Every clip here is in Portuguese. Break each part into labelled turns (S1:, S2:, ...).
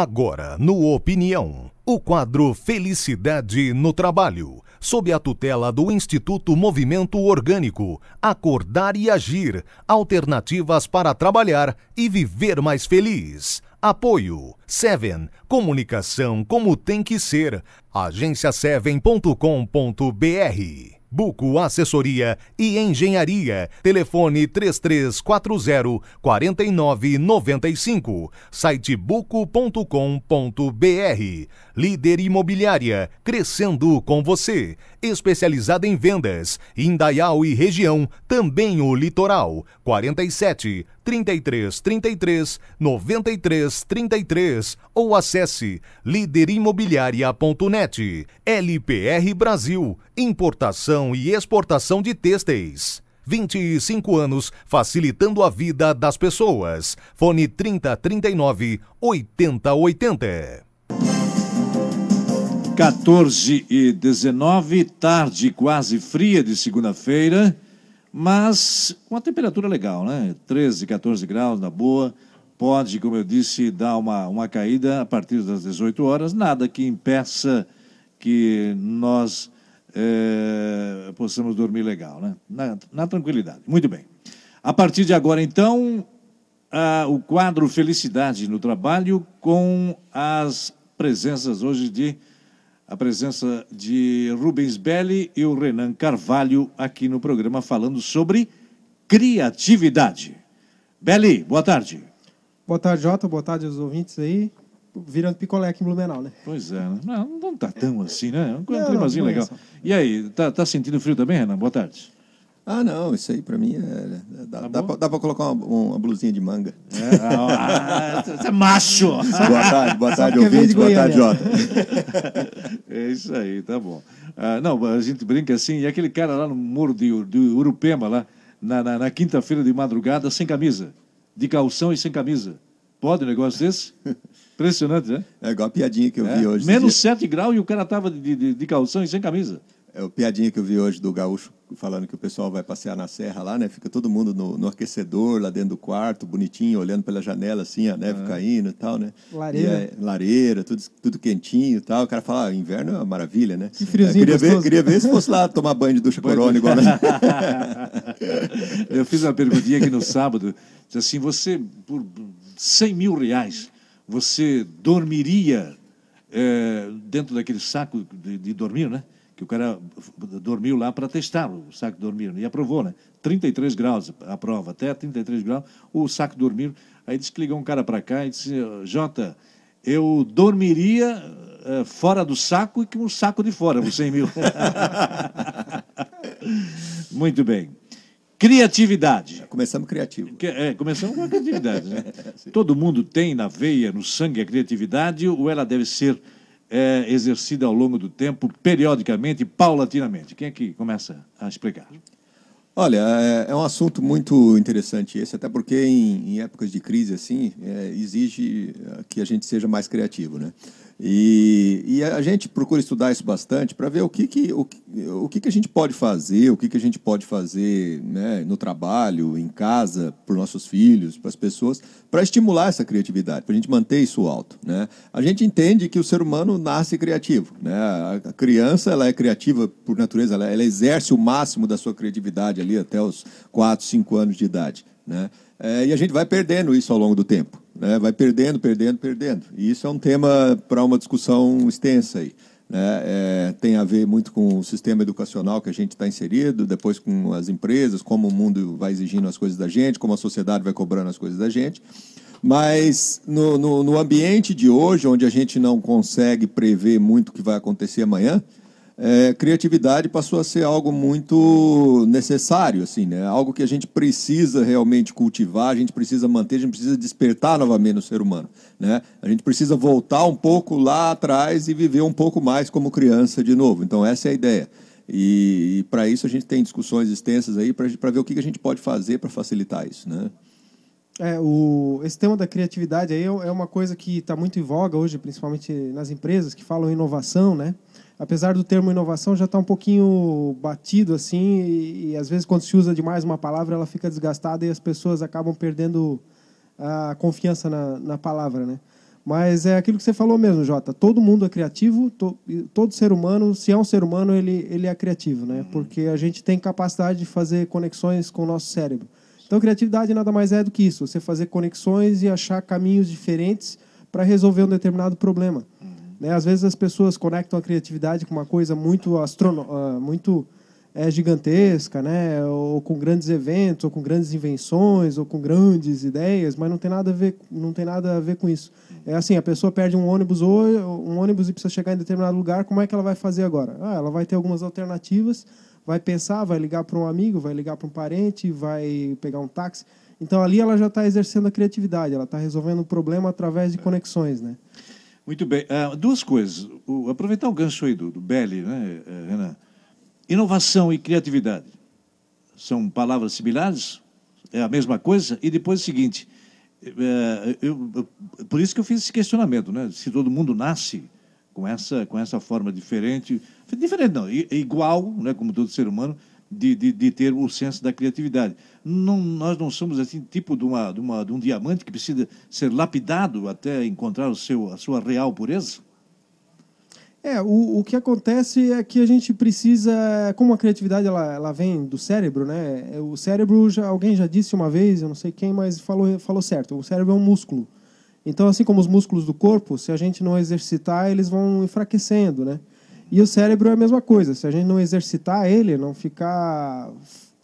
S1: Agora, no Opinião, o quadro Felicidade no Trabalho, sob a tutela do Instituto Movimento Orgânico, Acordar e Agir, alternativas para trabalhar e viver mais feliz. Apoio Seven, comunicação como tem que ser. agenciaseven.com.br Buco Assessoria e Engenharia. Telefone 3340 4995. Site buco.com.br. Líder Imobiliária, crescendo com você. Especializada em vendas, Indaial e região, também o litoral. 47 33 33 93 33 ou acesse líderimobiliaria.net. LPR Brasil, importação e exportação de têxteis. 25 anos facilitando a vida das pessoas. Fone 3039 8080.
S2: 14 e 19, tarde quase fria de segunda-feira, mas com a temperatura legal, né? 13, 14 graus na boa. Pode, como eu disse, dar uma, uma caída a partir das 18 horas, nada que impeça que nós é, possamos dormir legal, né? Na, na, tranquilidade. Muito bem. A partir de agora, então, a, o quadro Felicidade no Trabalho com as presenças hoje de a presença de Rubens Belli e o Renan Carvalho aqui no programa falando sobre criatividade. Belli, boa tarde.
S3: Boa tarde, Jota. Boa tarde aos ouvintes aí. Virando picolé aqui em Blumenau, né?
S2: Pois é, né? não, não tá tão assim, né? Um climazinho legal. E aí, tá, tá sentindo frio também, Renan? Boa tarde.
S4: Ah, não, isso aí pra mim é. Dá, tá dá, pra, dá pra, colocar uma, uma, blusinha de manga.
S2: É, ah, você é macho!
S4: boa tarde, boa tarde, ouvinte, boa tarde, Jota.
S2: é isso aí, tá bom. Ah, não, a gente brinca assim, e aquele cara lá no Muro de, de Urupema, lá, na, na, na quinta-feira de madrugada, sem camisa, de calção e sem camisa. Pode um negócio desse? Impressionante, né?
S4: É igual a piadinha que eu é, vi hoje.
S2: Menos 7 graus e o cara tava de, de, de calção e sem camisa.
S4: É o piadinha que eu vi hoje do gaúcho falando que o pessoal vai passear na serra lá, né? Fica todo mundo no, no aquecedor, lá dentro do quarto, bonitinho, olhando pela janela, assim, a neve ah. caindo e tal, né?
S3: Lareira. É,
S4: lareira, tudo, tudo quentinho e tal. O cara fala, ah, inverno é uma maravilha, né?
S3: Que friozinho
S4: é, queria, ver, queria ver se fosse lá tomar banho de ducha corona igual, né?
S2: eu fiz uma perguntinha aqui no sábado, disse assim, você, por 100 mil reais, você dormiria é, dentro daquele saco de, de dormir, né? Que o cara dormiu lá para testar o saco dormir, e aprovou, né? 33 graus a prova, até 33 graus, o saco dormir. Aí disse que ligou um cara para cá e disse: Jota, eu dormiria uh, fora do saco e com um saco de fora, os 100 mil. Muito bem. Criatividade.
S4: Começamos criativo.
S2: É, começamos com a criatividade. Né? Todo mundo tem na veia, no sangue, a criatividade, ou ela deve ser é exercida ao longo do tempo, periodicamente, paulatinamente? Quem é que começa a explicar?
S4: Olha, é, é um assunto muito interessante esse, até porque em, em épocas de crise assim é, exige que a gente seja mais criativo, né? E, e, a gente procura estudar isso bastante para ver o que, que, o, o que, que a gente pode fazer, o que, que a gente pode fazer né, no trabalho, em casa, para os nossos filhos, para as pessoas, para estimular essa criatividade, para a gente manter isso alto. Né? A gente entende que o ser humano nasce criativo. Né? A criança ela é criativa por natureza, ela, ela exerce o máximo da sua criatividade ali até os 4, 5 anos de idade. Né? É, e a gente vai perdendo isso ao longo do tempo. Né? Vai perdendo, perdendo, perdendo. E isso é um tema para uma discussão extensa aí. Né? É, tem a ver muito com o sistema educacional que a gente está inserido, depois com as empresas, como o mundo vai exigindo as coisas da gente, como a sociedade vai cobrando as coisas da gente. Mas no, no, no ambiente de hoje, onde a gente não consegue prever muito o que vai acontecer amanhã, é, criatividade passou a ser algo muito necessário, assim, né? Algo que a gente precisa realmente cultivar, a gente precisa manter, a gente precisa despertar novamente o ser humano, né? A gente precisa voltar um pouco lá atrás e viver um pouco mais como criança de novo. Então essa é a ideia. E, e para isso a gente tem discussões extensas aí para ver o que, que a gente pode fazer para facilitar isso, né?
S3: É, o, esse tema da criatividade aí é, é uma coisa que está muito em voga hoje, principalmente nas empresas que falam inovação, né? Apesar do termo inovação já está um pouquinho batido assim e, e, às vezes quando se usa demais uma palavra ela fica desgastada e as pessoas acabam perdendo a confiança na, na palavra, né? Mas é aquilo que você falou mesmo, Jota. Todo mundo é criativo, to, todo ser humano, se é um ser humano, ele, ele é criativo, né? Porque a gente tem capacidade de fazer conexões com o nosso cérebro. Então, criatividade nada mais é do que isso: você fazer conexões e achar caminhos diferentes para resolver um determinado problema. Né? Às vezes as pessoas conectam a criatividade com uma coisa muito astrono uh, muito é, gigantesca, né? Ou com grandes eventos, ou com grandes invenções, ou com grandes ideias, mas não tem nada a ver, não tem nada a ver com isso. É assim, a pessoa perde um ônibus ou um ônibus e precisa chegar em determinado lugar, como é que ela vai fazer agora? Ah, ela vai ter algumas alternativas, vai pensar, vai ligar para um amigo, vai ligar para um parente, vai pegar um táxi. Então ali ela já está exercendo a criatividade, ela está resolvendo o problema através de conexões, né?
S2: Muito bem. Uh, duas coisas. O, aproveitar o gancho aí do, do Belli, né, eh, Renan? Inovação e criatividade são palavras similares? É a mesma coisa? E depois o seguinte, é, eu, eu, por isso que eu fiz esse questionamento, né? Se todo mundo nasce com essa, com essa forma diferente, diferente não, igual, né, como todo ser humano, de, de, de ter o senso da criatividade. Não, nós não somos assim tipo de, uma, de, uma, de um diamante que precisa ser lapidado até encontrar o seu, a sua real pureza?
S3: É, o, o que acontece é que a gente precisa, como a criatividade ela, ela vem do cérebro, né? É, o cérebro, já, alguém já disse uma vez, eu não sei quem, mas falou, falou certo. O cérebro é um músculo. Então, assim como os músculos do corpo, se a gente não exercitar, eles vão enfraquecendo, né? E o cérebro é a mesma coisa. Se a gente não exercitar ele, não ficar,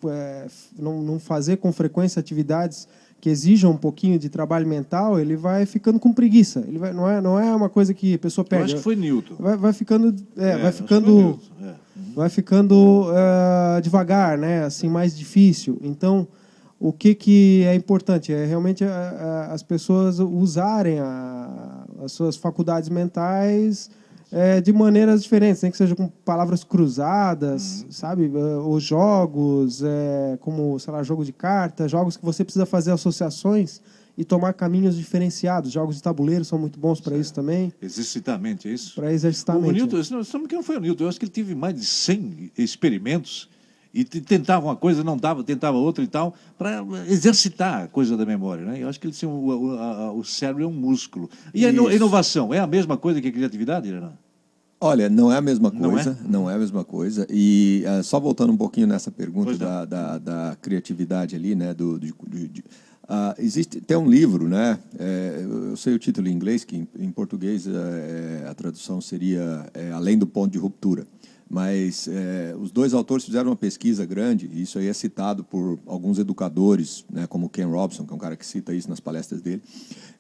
S3: é, não, não fazer com frequência atividades que exijam um pouquinho de trabalho mental, ele vai ficando com preguiça. Ele vai, não, é, não é uma coisa que a pessoa perde. Eu
S2: acho que foi Newton.
S3: Vai, vai ficando, é, é vai ficando, é. uhum. vai ficando uh, devagar, né? Assim mais difícil. Então, o que que é importante é realmente a, a, as pessoas usarem a, as suas faculdades mentais é, de maneiras diferentes, nem que seja com palavras cruzadas, uhum. sabe? É, Os jogos, é, como, sei lá, jogo de carta, jogos que você precisa fazer associações e tomar caminhos diferenciados. Jogos de tabuleiro são muito bons para isso também.
S2: Exercitamente, é isso?
S3: Para exercitamente. O
S2: Newton, não, que não foi o Newton, eu acho que ele teve mais de 100 experimentos e tentava uma coisa, não dava, tentava outra e tal, para exercitar a coisa da memória. Né? Eu acho que ele, assim, o, o, o, cérebro é um músculo. E a inovação é a mesma coisa que a criatividade, Renan?
S4: Olha, não é a mesma coisa, não é, não é a mesma coisa. E uh, só voltando um pouquinho nessa pergunta da, da, da, criatividade ali, né? Do, do, de, uh, existe tem um livro, né? É, eu sei o título em inglês, que em, em português é, a tradução seria Além do Ponto de Ruptura. Mas os dois autores fizeram uma pesquisa grande, e isso aí é citado por alguns educadores, né, como Ken Robson, que é um cara que cita isso nas palestras dele,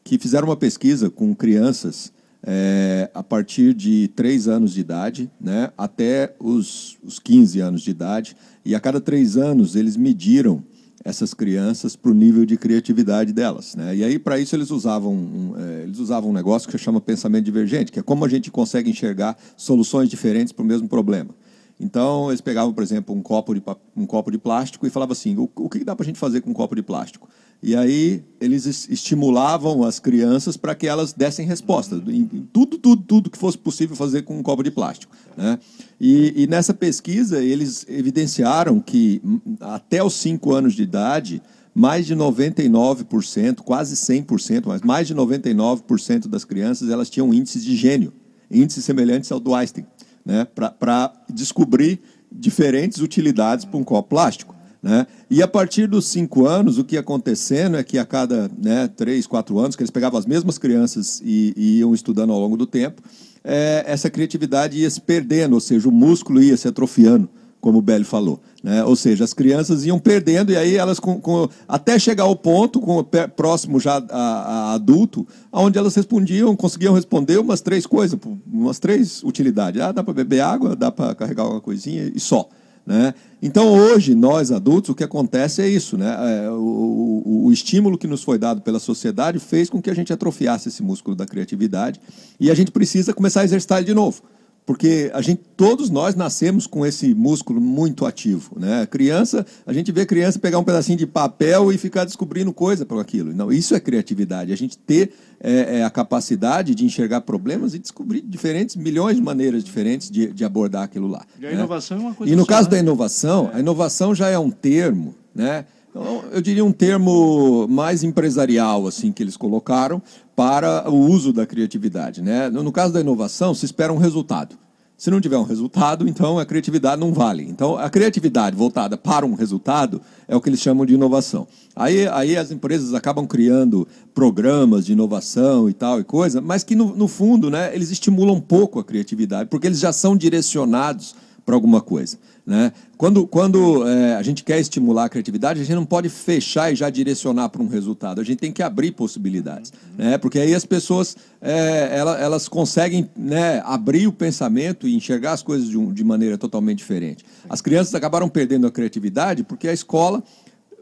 S4: que fizeram uma pesquisa com crianças é, a partir de 3 anos de idade né, até os, os 15 anos de idade, e a cada três anos eles mediram essas crianças para o nível de criatividade delas. Né? E aí, para isso, eles usavam, um, é, eles usavam um negócio que se chama pensamento divergente, que é como a gente consegue enxergar soluções diferentes para o mesmo problema. Então, eles pegavam, por exemplo, um copo de, um copo de plástico e falavam assim: o, o que dá para a gente fazer com um copo de plástico? E aí eles estimulavam as crianças para que elas dessem resposta em tudo, tudo, tudo que fosse possível fazer com um copo de plástico. Né? E, e nessa pesquisa eles evidenciaram que hum, até os 5 anos de idade, mais de 99%, quase 100%, mas mais de 99% das crianças elas tinham índices de gênio, índices semelhantes ao do Einstein, né? para descobrir diferentes utilidades para um copo plástico. Né? E a partir dos cinco anos, o que ia acontecendo é que a cada né, três, quatro anos, que eles pegavam as mesmas crianças e, e iam estudando ao longo do tempo, é, essa criatividade ia se perdendo, ou seja, o músculo ia se atrofiando, como o Belli falou. Né? Ou seja, as crianças iam perdendo e aí elas, com, com, até chegar ao ponto, com, próximo já a, a, adulto, onde elas respondiam, conseguiam responder umas três coisas, umas três utilidades. Ah, dá para beber água, dá para carregar uma coisinha e só. Né? Então, hoje, nós adultos, o que acontece é isso. Né? É, o, o, o, estímulo que nos foi dado pela sociedade fez com que a gente atrofiasse esse músculo da criatividade e a gente precisa começar a exercitar ele de novo porque a gente, todos nós nascemos com esse músculo muito ativo, né? Criança, a gente vê criança pegar um pedacinho de papel e ficar descobrindo coisa para aquilo. Não, isso é criatividade. A gente ter é, é, a capacidade de enxergar problemas e descobrir diferentes milhões de maneiras diferentes de, de abordar aquilo lá.
S2: E a né? inovação é uma coisa.
S4: E no
S2: só,
S4: caso
S2: né?
S4: da inovação, é. a inovação já é um termo, né? Então, eu diria um termo mais empresarial assim que eles colocaram para o uso da criatividade. Né? No caso da inovação, se espera um resultado. Se não tiver um resultado, então a criatividade não vale. Então, a criatividade voltada para um resultado é o que eles chamam de inovação. Aí, aí as empresas acabam criando programas de inovação e tal e coisa, mas que no, no fundo, né, eles estimulam pouco a criatividade, porque eles já são direcionados para alguma coisa. Né? Quando, quando é, a gente quer estimular a criatividade, a gente não pode fechar e já direcionar para um resultado. A gente tem que abrir possibilidades. Né? Porque aí as pessoas é, elas, elas, conseguem né, abrir o pensamento e enxergar as coisas de, um, de maneira totalmente diferente. As crianças acabaram perdendo a criatividade porque a escola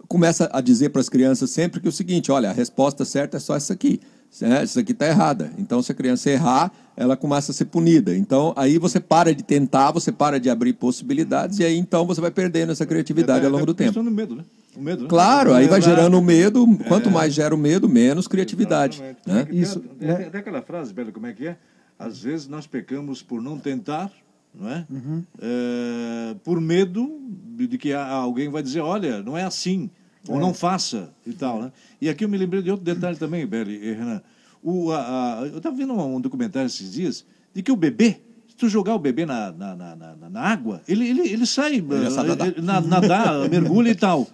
S4: começa a dizer para as crianças sempre que o seguinte: olha, a resposta certa é só essa aqui. É, isso aqui está errada. Então, se a criança errar, ela começa a ser punida. Então, aí você para de tentar, você para de abrir possibilidades, e aí então você vai perdendo essa criatividade ao longo do tempo.
S2: medo, né? O medo, né?
S4: Claro, aí vai gerando medo. Quanto mais gera o medo, menos criatividade. Né?
S2: Isso, tem, tem, aquela frase, Belo, como é que é? Às vezes nós pecamos por não tentar, não é? Uhum. é por medo de que alguém vai dizer, olha, não é assim ou é. não faça e tal, né? E aqui eu me lembrei de outro detalhe também, Beli e Renan. O, a, a, eu estava vendo um, um, documentário esses dias de que o bebê, se tu jogar o bebê na, na, na, na, na água, ele, ele, ele sai, ele uh, nadar, nadar mergulha e tal.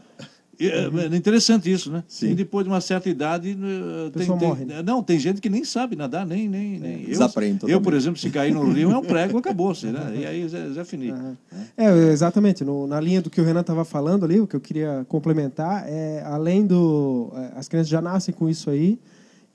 S2: É, é interessante isso, né?
S4: Sim.
S2: E depois de uma certa idade. Tem, tem, morre, né? Não, tem gente que nem sabe nadar, nem. nem, nem.
S4: É, eu,
S2: eu, por exemplo, se cair no rio é um prego, acabou-se, né? E aí já, já fini. Uhum.
S3: É, exatamente. No, na linha do que o Renan estava falando ali, o que eu queria complementar é, além do. É, as crianças já nascem com isso aí.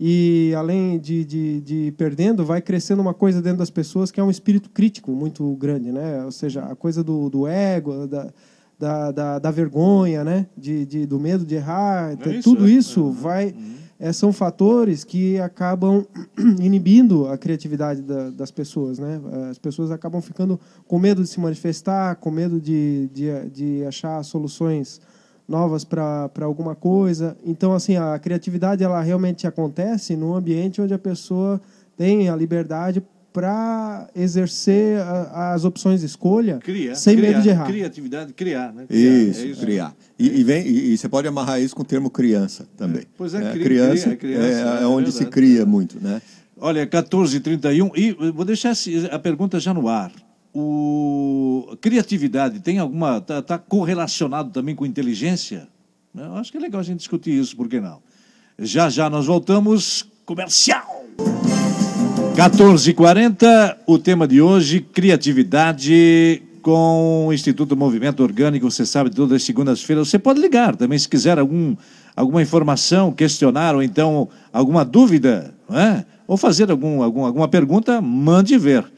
S3: E além de, de, de perdendo, vai crescendo uma coisa dentro das pessoas que é um espírito crítico muito grande, né? Ou seja, a coisa do, do ego, da, da, da, da vergonha, né? De, de, do medo de errar. É isso, tudo é. isso uhum. vai. Uhum. É, são fatores que acabam inibindo a criatividade da, das pessoas, né? As pessoas acabam ficando com medo de se manifestar, com medo de, de, de achar soluções novas para alguma coisa. Então, assim, a criatividade ela realmente acontece num ambiente onde a pessoa tem a liberdade para exercer a, as opções de escolha
S2: criar,
S3: sem
S2: criar,
S3: medo de errar.
S2: Criatividade, criar, né?
S4: Criar, isso, é isso, criar. E, e, vem, e, e, você pode amarrar isso com o termo criança também. É,
S2: pois é,
S4: é
S2: cria,
S4: criança,
S2: cria, criança
S4: é, é, onde se cria muito, né?
S2: Olha, 14h31, e vou deixar a pergunta já no ar. O criatividade tem alguma está tá correlacionado também com inteligência? Eu acho que é legal a gente discutir isso, por que não? Já já nós voltamos comercial. 14h40, o tema de hoje, criatividade com o Instituto Movimento Orgânico, você sabe, todas as segundas-feiras. Você pode ligar também se quiser algum, alguma informação, questionar ou então alguma dúvida, é? ou fazer algum, algum, alguma pergunta, mande ver.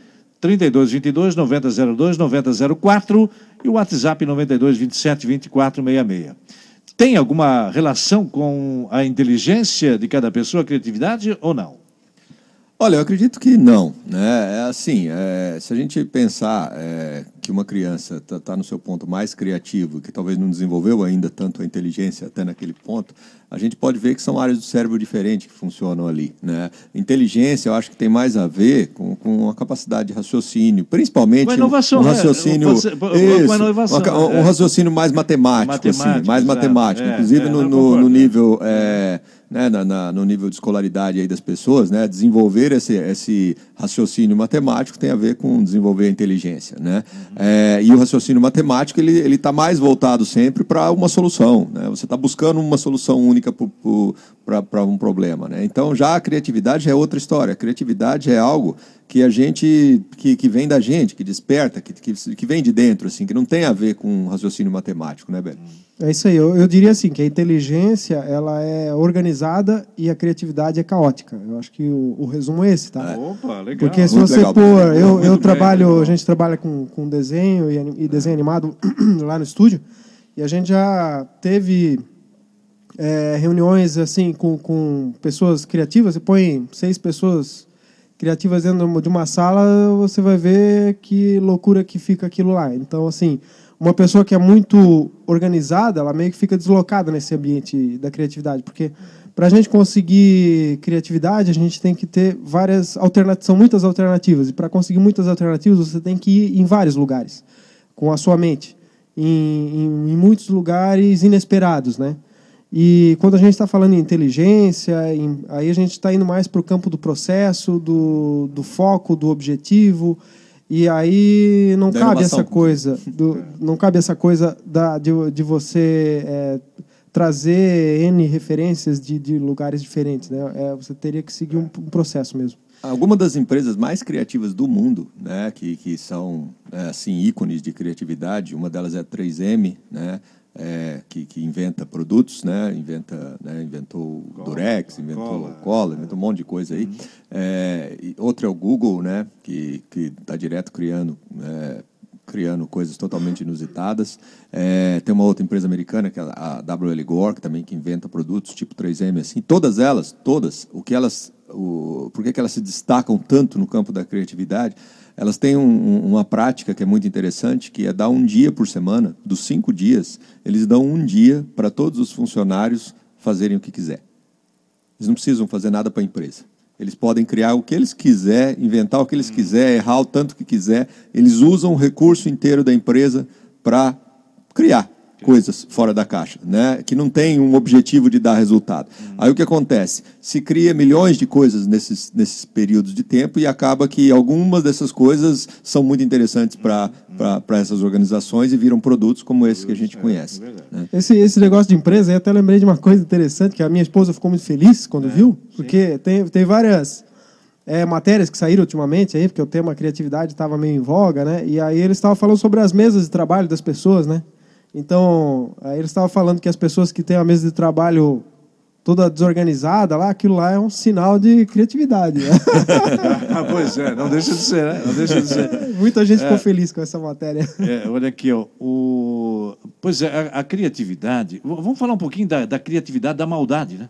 S2: 3222 9002 9004 e o WhatsApp 92 27 24 66. Tem alguma relação com a inteligência de cada pessoa, a criatividade ou não?
S4: Olha, eu acredito que não. Né? É assim, é, se a gente pensar é, que uma criança está tá no seu ponto mais criativo, que talvez não desenvolveu ainda tanto a inteligência até naquele ponto, a gente pode ver que são áreas do cérebro diferentes que funcionam ali. Né? Inteligência, eu acho que tem mais a ver com, com a capacidade de raciocínio, principalmente
S2: com inovação,
S4: um raciocínio,
S2: né? isso, com inovação,
S4: um, um, raciocínio mais matemático, matemático assim, mais matemático, é, inclusive é, no, no, no, nível é, né, na, na, no nível de escolaridade aí das pessoas, né, desenvolver esse, esse raciocínio matemático tem a ver com desenvolver a inteligência, né? Uhum. É, e o raciocínio matemático ele ele está mais voltado sempre para uma solução, né? Você está buscando uma solução única para um problema, né? Então já a criatividade é outra história. A criatividade é algo que a gente que, que vem da gente, que desperta, que, que, que vem de dentro, assim, que não tem a ver com raciocínio matemático, né, Beto?
S3: É isso aí. Eu, eu diria assim que a inteligência ela é organizada e a criatividade é caótica. Eu acho que o, o resumo é esse, tá?
S2: É. Opa, legal.
S3: Porque se
S2: Muito
S3: você legal. pôr, eu, eu trabalho, a gente trabalha com, com desenho e, e desenho animado lá no estúdio e a gente já teve é, reuniões assim com, com pessoas criativas. Você põe seis pessoas criativas dentro de uma sala, você vai ver que loucura que fica aquilo lá. Então, assim, uma pessoa que é muito organizada, ela meio que fica deslocada nesse ambiente da criatividade, porque para a gente conseguir criatividade, a gente tem que ter várias alternativas, são muitas alternativas, e para conseguir muitas alternativas, você tem que ir em vários lugares com a sua mente. em, em, em muitos lugares inesperados, né? E quando a gente está falando em inteligência, em, aí a gente está indo mais para o campo do processo, do, do foco, do objetivo. E aí não
S4: Da
S3: cabe
S4: inovação.
S3: essa coisa, do, não cabe essa coisa da, de, de você é, trazer N referências de, de lugares diferentes. Né? É, você teria que seguir um, um processo mesmo.
S4: Algumas das empresas mais criativas do mundo, né, que, que são é, assim ícones de criatividade, uma delas é a 3M, né, é, que, que inventa produtos, né, inventa, né, inventou o Durex, inventou
S2: Cola.
S4: cola, inventou um monte de coisa aí. É, e outra é o Google, né, que que está direto criando é, criando coisas totalmente inusitadas. É, tem uma outra empresa americana, que é a WL Gore, que também que inventa produtos tipo 3M assim. Todas elas, todas, o que elas, o, por que, que elas se destacam tanto no campo da criatividade? Elas têm um- um- uma prática que é muito interessante, que é dar um dia por semana, dos cinco dias, eles dão um dia para todos os funcionários fazerem o que quiser. Eles não precisam fazer nada para a empresa. Eles podem criar o que eles quiser, inventar o que eles quiser, errar o tanto que quiser. Eles usam o recurso inteiro da empresa para criar coisas fora da caixa, né? que não tem um objetivo de dar resultado. Aí o que acontece? Se cria milhões de coisas nesses, nesses períodos de tempo e acaba que algumas dessas coisas são muito interessantes para essas organizações e viram produtos como esse que a gente conhece. né?
S3: Esse, esse negócio de empresa, eu até lembrei de uma coisa interessante, que a minha esposa ficou muito feliz quando viu, porque tem, tem várias é, matérias que saíram ultimamente aí, porque o tema criatividade estava meio em voga, né? E aí eles estavam falando sobre as mesas de trabalho das pessoas, né? Então, aí eles estavam falando que as pessoas que têm a mesa de trabalho toda desorganizada lá, aquilo lá é um sinal de criatividade. né?
S2: Ah, pois é, não deixa de ser, né? Não deixa de ser.
S3: Muita gente ficou feliz com essa matéria.
S2: É, olha aqui, ó, o... pois é, a, a criatividade. Vamos falar um pouquinho da, da criatividade, da maldade, né?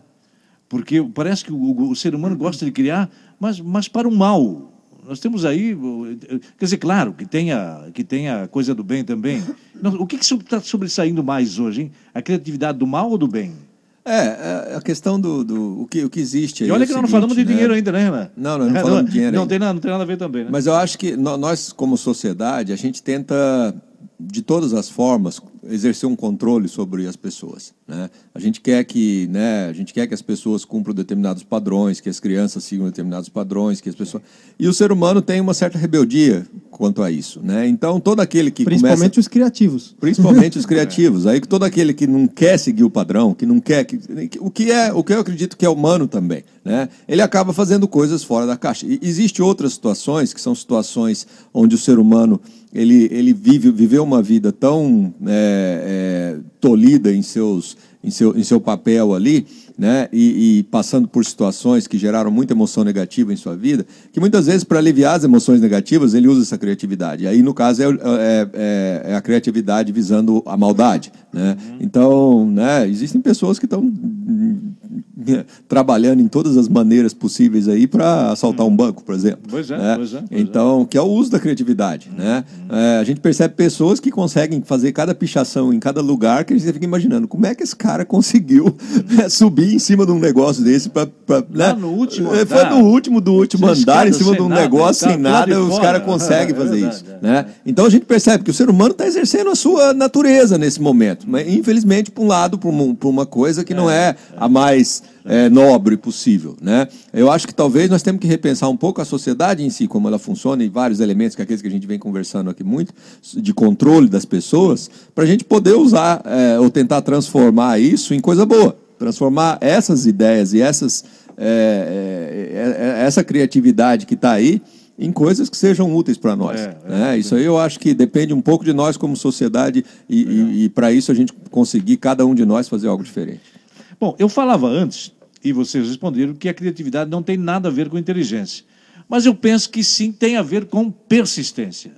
S2: Porque parece que o, o ser humano gosta de criar, mas, mas para o mal. Nós temos aí, quer dizer, claro, que tenha, que tenha coisa do bem também. Não, o que está sobressaindo mais hoje, hein? A criatividade do mal ou do bem?
S4: É, é a questão do, do o, que, o que existe aí.
S2: E olha
S4: é
S2: que nós não
S4: seguinte,
S2: falamos de
S4: né?
S2: dinheiro ainda, né, Renan?
S4: Não, nós não falamos de dinheiro
S2: Não
S4: ainda.
S2: tem, nada, não tem nada a ver também, né?
S4: Mas eu acho que nó- nós, como sociedade, a gente tenta, de todas as formas, exercer um controle sobre as pessoas. Né? A gente quer que, né, a gente quer que as pessoas cumpram determinados padrões, que as crianças sigam determinados padrões, que as pessoas e o ser humano tem uma certa rebeldia quanto a isso, né? Então todo aquele que
S3: Principalmente
S4: começa
S3: os criativos.
S4: Principalmente os criativos. Aí todo aquele que não quer seguir o padrão, que não quer que, que- o que é, o que eu acredito que é humano também, né? Ele acaba fazendo coisas fora da caixa. E existe outras situações que são situações onde o ser humano ele, ele vive viveu uma vida tão é, é, tolhida em seus em seu, em seu papel ali, né? E, e passando por situações que geraram muita emoção negativa em sua vida, que muitas vezes, para aliviar as emoções negativas, ele usa essa criatividade. E aí, no caso, é, é- é- é a criatividade visando a maldade. Né? Então, né, existem pessoas que estão trabalhando em todas as maneiras possíveis aí para assaltar um banco, por exemplo.
S2: Pois é,
S4: né?
S2: pois é, pois é.
S4: Então, que é o uso da criatividade, né? É, a gente percebe pessoas que conseguem fazer cada pichação em cada lugar que a gente fica imaginando como é que esse cara conseguiu né, subir em cima de um negócio desse para né?
S2: no último
S4: É,
S2: andar.
S4: Foi no último do último andar, em cima de um
S2: nada,
S4: negócio
S2: tá
S4: sem nada, os caras conseguem
S2: É
S4: fazer
S2: verdade,
S4: isso,
S2: é.
S4: né? Então a gente percebe que o ser humano está exercendo a sua natureza nesse momento, mas infelizmente para um lado, para pra uma coisa que não é a mais é, nobre possível, né? Eu acho que talvez nós temos que repensar um pouco a sociedade em si, como ela funciona e vários elementos que é aqueles que a gente vem conversando aqui muito de controle das pessoas, para a gente poder usar é, ou tentar transformar isso em coisa boa, transformar essas ideias e essas é, é, é, essa criatividade que está aí em coisas que sejam úteis para nós.
S2: É, é,
S4: né? Isso aí eu acho que depende um pouco de nós como sociedade e, e, e para isso a gente conseguir, cada um de nós, fazer algo diferente.
S2: Bom, eu falava antes, e vocês responderam, que a criatividade não tem nada a ver com inteligência. Mas eu penso que sim tem a ver com persistência.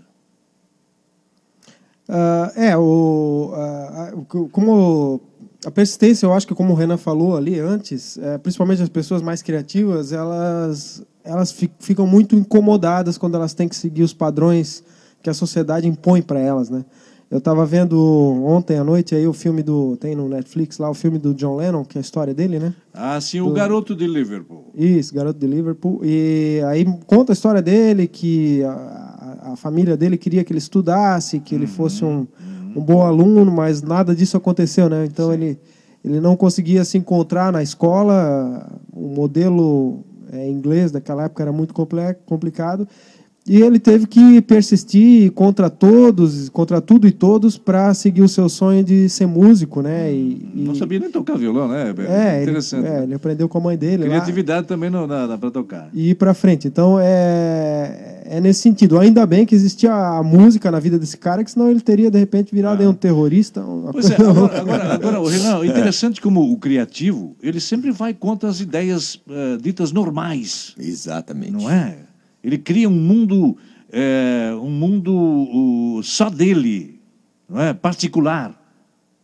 S3: Ah, é, o, que- como a persistência, eu acho que como o Renan falou ali antes, é, principalmente as pessoas mais criativas, elas, elas fi- ficam muito incomodadas quando elas têm que seguir os padrões que a sociedade impõe para elas, né? Eu estava vendo ontem à noite aí o filme do tem no Netflix lá o filme do John Lennon, que é a história dele, né?
S2: Ah, sim, o garoto de Liverpool.
S3: Isso, garoto de Liverpool. E aí conta a história dele, que a, a- família dele queria que ele estudasse, que ele fosse um, um bom aluno, mas nada disso aconteceu, né? Então ele, ele não conseguia se encontrar na escola, o modelo é, inglês daquela época era muito complicado, e ele teve que persistir contra todos, contra tudo e todos, para seguir o seu sonho de ser músico, né? E,
S2: e... Não sabia nem tocar violão, né?
S3: É, interessante. Ele, é, ele aprendeu com a mãe dele.
S2: Criatividade lá, também não dá, para tocar.
S3: E ir para frente. Então é, é nesse sentido. Ainda bem que existia a música na vida desse cara, que senão ele teria de repente virado ah. um terrorista.
S2: Pois é, agora, agora, agora Renan, interessante como o criativo ele sempre vai contra as ideias uh, ditas normais.
S4: Exatamente.
S2: Não é? Ele cria um mundo, é, um mundo só dele, não é? particular.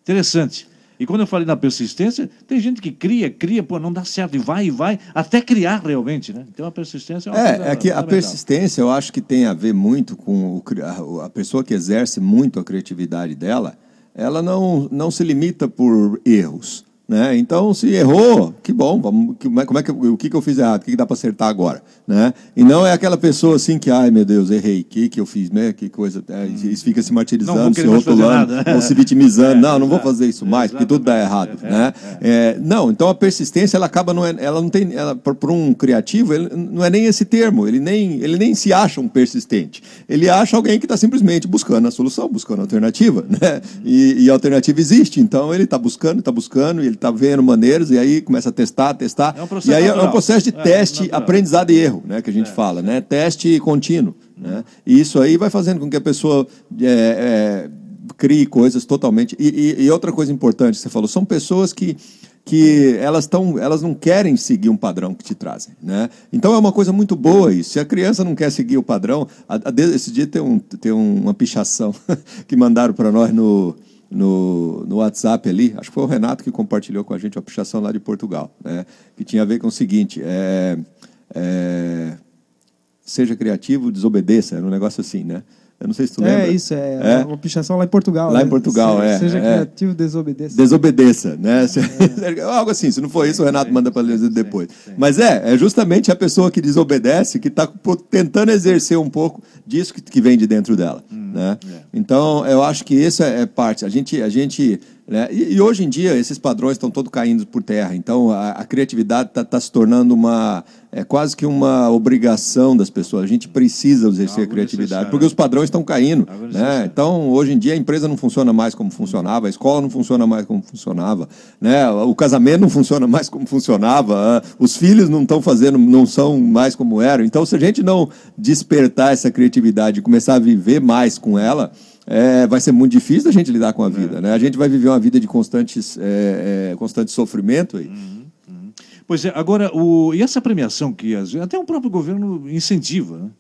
S2: Interessante. E quando eu falei na persistência, tem gente que cria, cria, pô, não dá certo, e vai e vai, até criar realmente, né? Então a persistência é uma
S4: É, é que a persistência eu acho que tem a ver muito com o, a pessoa que exerce muito a criatividade dela, ela não, não se limita por erros. Né? Então, se errou, que bom, vamos, que, como é que, o que, que eu fiz errado, o que, que dá para acertar agora? Né? E não é aquela pessoa assim que, ai meu Deus, errei, o que, que eu fiz, né? que coisa, é, e fica se martirizando, se rotulando, ou se vitimizando, é, não, não vou fazer isso mais, porque tudo dá errado. É, né? É. É, não, então a persistência, ela acaba, não é, ela não tem, para um criativo, ele, não é nem esse termo, ele nem, ele nem se acha um persistente, ele acha alguém que está simplesmente buscando a solução, buscando a alternativa, né? e, e a alternativa existe, então ele está buscando, está buscando, e ele está vendo maneiras e aí começa a testar, testar. É um e aí natural. é um processo de é, teste, aprendizado e erro, né, que a gente é. fala, né? Teste contínuo. Né? E isso aí vai fazendo com que a pessoa é, é, crie coisas totalmente. E, e, e, outra coisa importante que você falou, são pessoas que que elas estão, elas não querem seguir um padrão que te trazem, né? Então é uma coisa muito boa isso. Se a criança não quer seguir o padrão, a, a, esse dia tem, um, tem uma pichação que mandaram para nós no no, no WhatsApp ali, acho que foi o Renato que compartilhou com a gente uma pichação lá de Portugal, né? que tinha a ver com o seguinte, é, é, seja criativo, desobedeça, era um negócio assim, né? Eu não sei se tu lembra.
S3: É isso, é, é. uma pichação lá em Portugal.
S4: Lá né? em Portugal,
S3: seja,
S4: é.
S3: Seja
S4: é.
S3: criativo, desobedeça.
S4: Desobedeça, né? É. Algo assim, se não for isso, o Renato manda para ler depois. Sim, sim. Mas é, é justamente a pessoa que desobedece que está tentando exercer um pouco disso que, que vem de dentro dela. Hum, né? É. Então, eu acho que isso é, é parte. A gente, a gente né? E, e, hoje em dia esses padrões estão todos caindo por terra. Então a, a criatividade está tá se tornando uma é quase que uma obrigação das pessoas. A gente precisa exercer a criatividade porque os padrões estão caindo. Né? Então hoje em dia a empresa não funciona mais como funcionava, a escola não funciona mais como funcionava, né? O casamento não funciona mais como funcionava, os filhos não estão fazendo, não são mais como eram. Então se a gente não despertar essa criatividade e começar a viver mais com ela é, vai ser muito difícil a gente lidar com a vida. É. Né? A gente vai viver uma vida de constantes, é, é, constante sofrimento. Aí. Uhum,
S2: uhum. Pois é, agora, o, e essa premiação que até o próprio governo incentiva, né?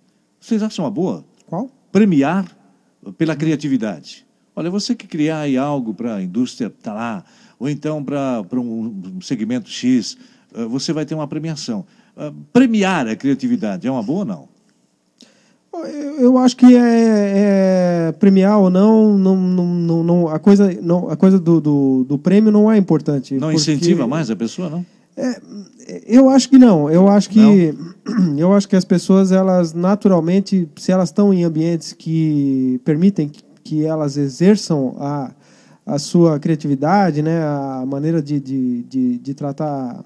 S2: vocês acham uma boa?
S3: Qual?
S2: Premiar pela criatividade. Olha, você que criar aí algo para a indústria, tá lá, ou então para um segmento X, eh, você vai ter uma premiação. Ah, premiar a criatividade é uma boa ou não?
S3: Eu acho que é, é, premiar ou não, não, não, não, a coisa, não, a coisa do, do, do prêmio não é importante.
S2: Não incentiva mais a pessoa, não?
S3: É, eu acho que não. Eu acho que não? eu acho que as pessoas elas naturalmente, se elas estão em ambientes que permitem que elas exerçam a, a sua criatividade, né, a maneira de, de, de, de tratar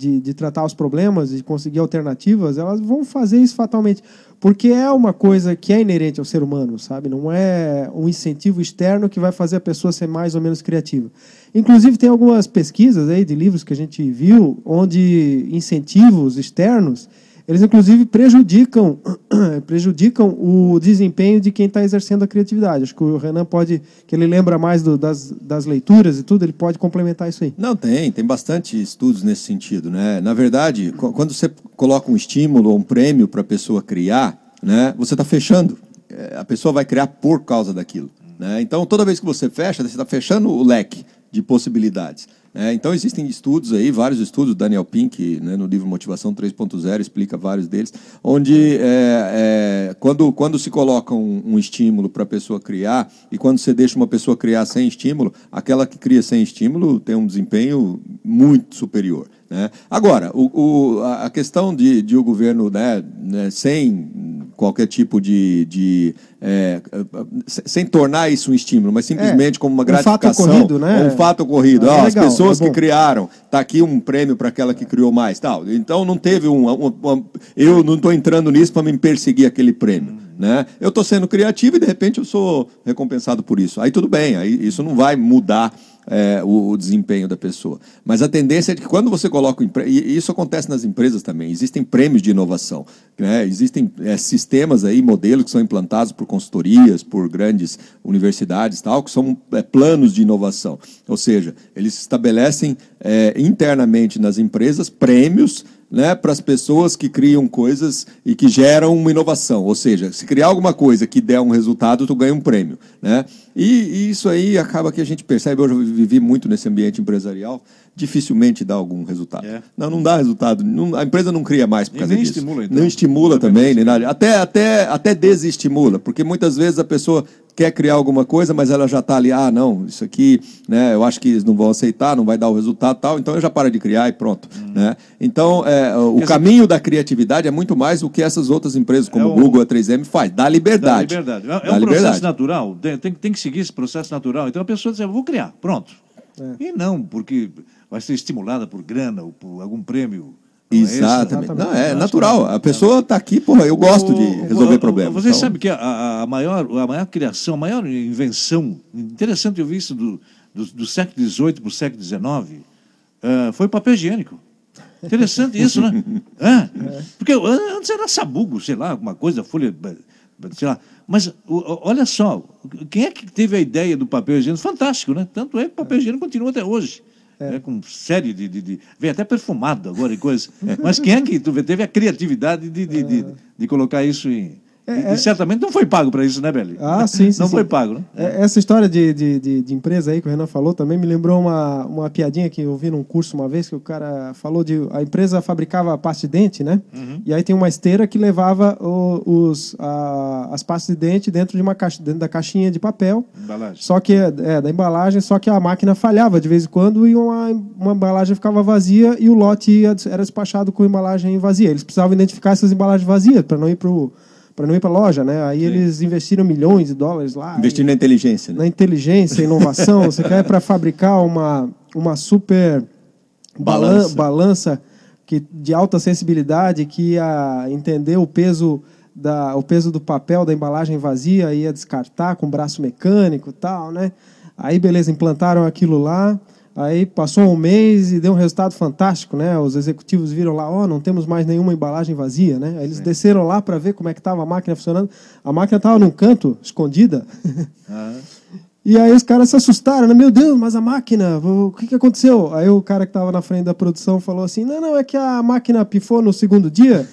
S3: de, de tratar os problemas, de conseguir alternativas, elas vão fazer isso fatalmente. Porque é uma coisa que é inerente ao ser humano, sabe? Não é um incentivo externo que vai fazer a pessoa ser mais ou menos criativa. Inclusive, tem algumas pesquisas aí de livros que a gente viu, onde incentivos externos eles inclusive prejudicam, prejudicam o desempenho de quem está exercendo a criatividade. Acho que o Renan pode, que ele lembra mais do, das, das leituras e tudo, ele pode complementar isso aí.
S4: Não, tem, tem bastante estudos nesse sentido. Né? Na verdade, quando você coloca um estímulo ou um prêmio para a pessoa criar, né, você está fechando. É, a pessoa vai criar por causa daquilo. Né? Então, toda vez que você fecha, você está fechando o leque de possibilidades. É, então existem estudos aí, vários estudos, Daniel Pink, né, no livro Motivação 3.0, explica vários deles, onde é, é, quando, quando se coloca um, um estímulo para a pessoa criar, e quando você deixa uma pessoa criar sem estímulo, aquela que cria sem estímulo tem um desempenho muito superior. Né? Agora, o, o, a questão de, de o governo né, né, sem qualquer tipo de. de é, sem tornar isso um estímulo, mas simplesmente como uma
S3: um fato
S4: gratificação.
S3: ocorrido, né?
S4: Um fato ocorrido.
S3: É
S4: Ah, as
S3: legal,
S4: pessoas
S3: é
S4: que criaram, tá aqui um prêmio para aquela que criou mais. Tal. Então não teve um. um- um- eu não estou entrando nisso para me perseguir aquele prêmio. Né? Eu estou sendo criativo e de repente eu sou recompensado por isso. Aí tudo bem, aí isso não vai mudar é, o, o desempenho da pessoa. Mas a tendência é que quando você coloca e isso acontece nas empresas também, existem prêmios de inovação, né? existem é, sistemas aí, modelos que são implantados por consultorias, por grandes universidades, tal, que são é, planos de inovação. Ou seja, eles estabelecem é, internamente nas empresas prêmios né, para as pessoas que criam coisas e que geram uma inovação. Ou seja, se criar alguma coisa que der um resultado, tu ganha um prêmio. Né? E, e isso aí acaba que a gente percebe, eu vivi muito nesse ambiente empresarial, dificilmente dá algum resultado.
S2: É.
S4: Não, não dá resultado. Não- a empresa não cria mais por causa
S2: nem
S4: disso.
S2: estimula, então.
S4: Não estimula
S2: Também
S4: nem nada. Até, até, até desestimula, porque muitas vezes a pessoa quer criar alguma coisa, mas ela já está ali, ah, não, isso aqui, né, eu acho que eles não vão aceitar, não vai dar o resultado tal, então eu já paro de criar e pronto. Né? Então, é, o caminho da criatividade é muito mais o que essas outras empresas, como
S2: É
S4: o
S2: o-
S4: Google, a 3M, faz, dá
S2: Da
S4: liberdade.
S2: liberdade. É,
S4: Dá
S2: é um processo
S4: liberdade.
S2: natural, tem, tem, tem que seguir esse processo natural. Então a pessoa diz, eu vou criar, pronto.
S3: É.
S2: E não porque vai ser estimulada por grana ou por algum prêmio. Não é?
S4: Exatamente. Não, é natural.
S2: que-
S4: A pessoa está aqui, porra, eu gosto de
S2: O-
S4: resolver
S2: o-
S4: problemas.
S2: Você
S4: Então,
S2: sabe que a, a maior, a maior criação, a maior invenção, interessante eu vi isso do, do, do século XVIII para o século XIX, ah, foi o papel higiênico. Interessante isso, né? É. Porque antes era sabugo, sei lá, alguma coisa, folha, sei lá. Mas olha só, quem é que teve a ideia do papel higiênico? Fantástico, né? Tanto é que o papel higiênico continua até hoje. Né, com série de, de, de- Vem até perfumado agora e coisa. Mas quem é que teve a criatividade de, de, de, de colocar isso em.
S3: É,
S2: e, e certamente não foi pago para isso, né, Beli?
S3: Ah, sim, sim.
S2: Não
S3: sim.
S2: foi pago, né?
S3: É, Essa história de, de, de, empresa aí que o Renan falou também me lembrou uma, uma piadinha que eu vi num curso uma vez que o cara falou de. A empresa fabricava pasta de dente, né?
S2: Uhum.
S3: E aí tem uma esteira que levava o- os, a- as pastas de dente dentro, de uma caixa, dentro da caixinha de papel.
S2: Embalagem.
S3: Só que, é, da embalagem, só que a máquina falhava de vez em quando e uma, uma embalagem ficava vazia e o lote ia- era despachado com embalagem vazia. Eles precisavam identificar essas embalagens vazias para não ir para para não ir para loja, né? Aí eles investiram milhões de dólares lá.
S4: Investir na inteligência. Né?
S3: na inteligência, inovação, você quer para fabricar uma, uma super balan-
S4: Balança.
S3: balança que, de alta sensibilidade que ia entender o peso da, o peso do papel da embalagem vazia, ia descartar com braço mecânico e tal, né? Aí, beleza, implantaram aquilo lá. Aí passou um mês e deu um resultado fantástico, né? Os executivos viram lá, ó, não temos mais nenhuma embalagem vazia, né? Aí eles desceram lá para ver como é que estava a máquina funcionando. A máquina estava num canto, escondida.
S2: Ah,
S3: E aí os caras se assustaram, né? Meu Deus, mas a máquina, o que, que aconteceu? Aí o cara que estava na frente da produção falou assim: não, não, é que a máquina pifou no segundo dia.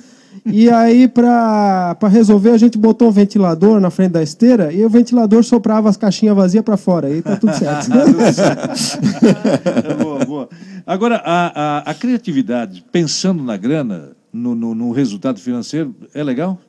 S3: E aí, para resolver, a gente botou um ventilador na frente da esteira e o ventilador soprava as caixinhas vazias para fora. Aí tá tudo certo.
S2: É boa, boa. Agora, a, a, a criatividade, pensando na grana, no, no, no resultado financeiro, é legal?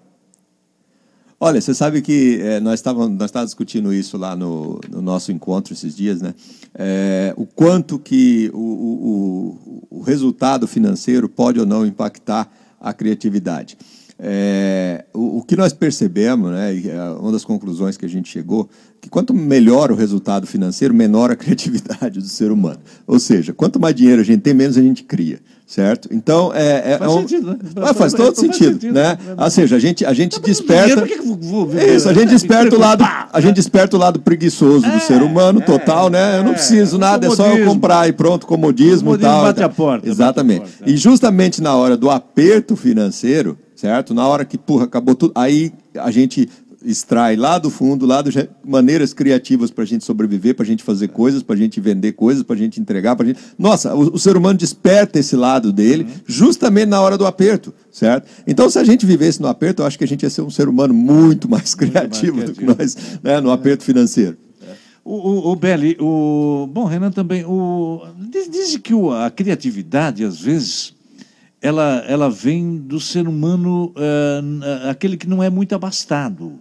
S4: Olha, você sabe que eh, nós estávamos nós estávamos discutindo isso lá no, no nosso encontro esses dias, né? Eh, o quanto que o, o, o, o resultado financeiro pode ou não impactar a criatividade. Eh, o, o que nós percebemos, né? eh, uma das conclusões que a gente chegou, que quanto melhor o resultado financeiro, menor a criatividade do ser humano. Ou seja, quanto mais dinheiro a gente tem, menos a gente cria, certo? Então é, é
S2: Faz
S4: é um-
S2: sentido, né?
S4: Mas faz todo
S2: Faz
S4: sentido,
S2: sentido,
S4: né?
S2: né?
S4: Ou seja, a gente a gente
S2: Tá
S4: desperta
S2: dinheiro,
S4: é isso, a gente desperta o lado, a gente desperta o lado preguiçoso do ser humano total, né? Eu não
S2: é,
S4: preciso nada, é só eu comprar e pronto, comodismo, e
S2: Comodismo
S4: tal.
S2: bate a porta,
S4: Exatamente.
S2: a porta, é.
S4: E justamente na hora do aperto financeiro, certo? Na hora que, porra, acabou tudo, aí a gente extrai lá do fundo, lá do maneiras criativas para a gente sobreviver, para a gente fazer coisas, para a gente vender coisas, para a gente entregar, para gente. Nossa, o, o ser humano desperta esse lado dele
S2: Uhum. justamente
S4: na hora do aperto, certo? Então, se a gente vivesse no aperto, eu acho que a gente ia ser um ser humano muito mais criativo do que
S2: criativo.
S4: nós, né, no aperto financeiro.
S2: O, o, o Belli, o, bom, Renan também, o, diz, diz que o- a criatividade, às vezes, ela, ela vem do ser humano, eh, aquele que não é muito abastado.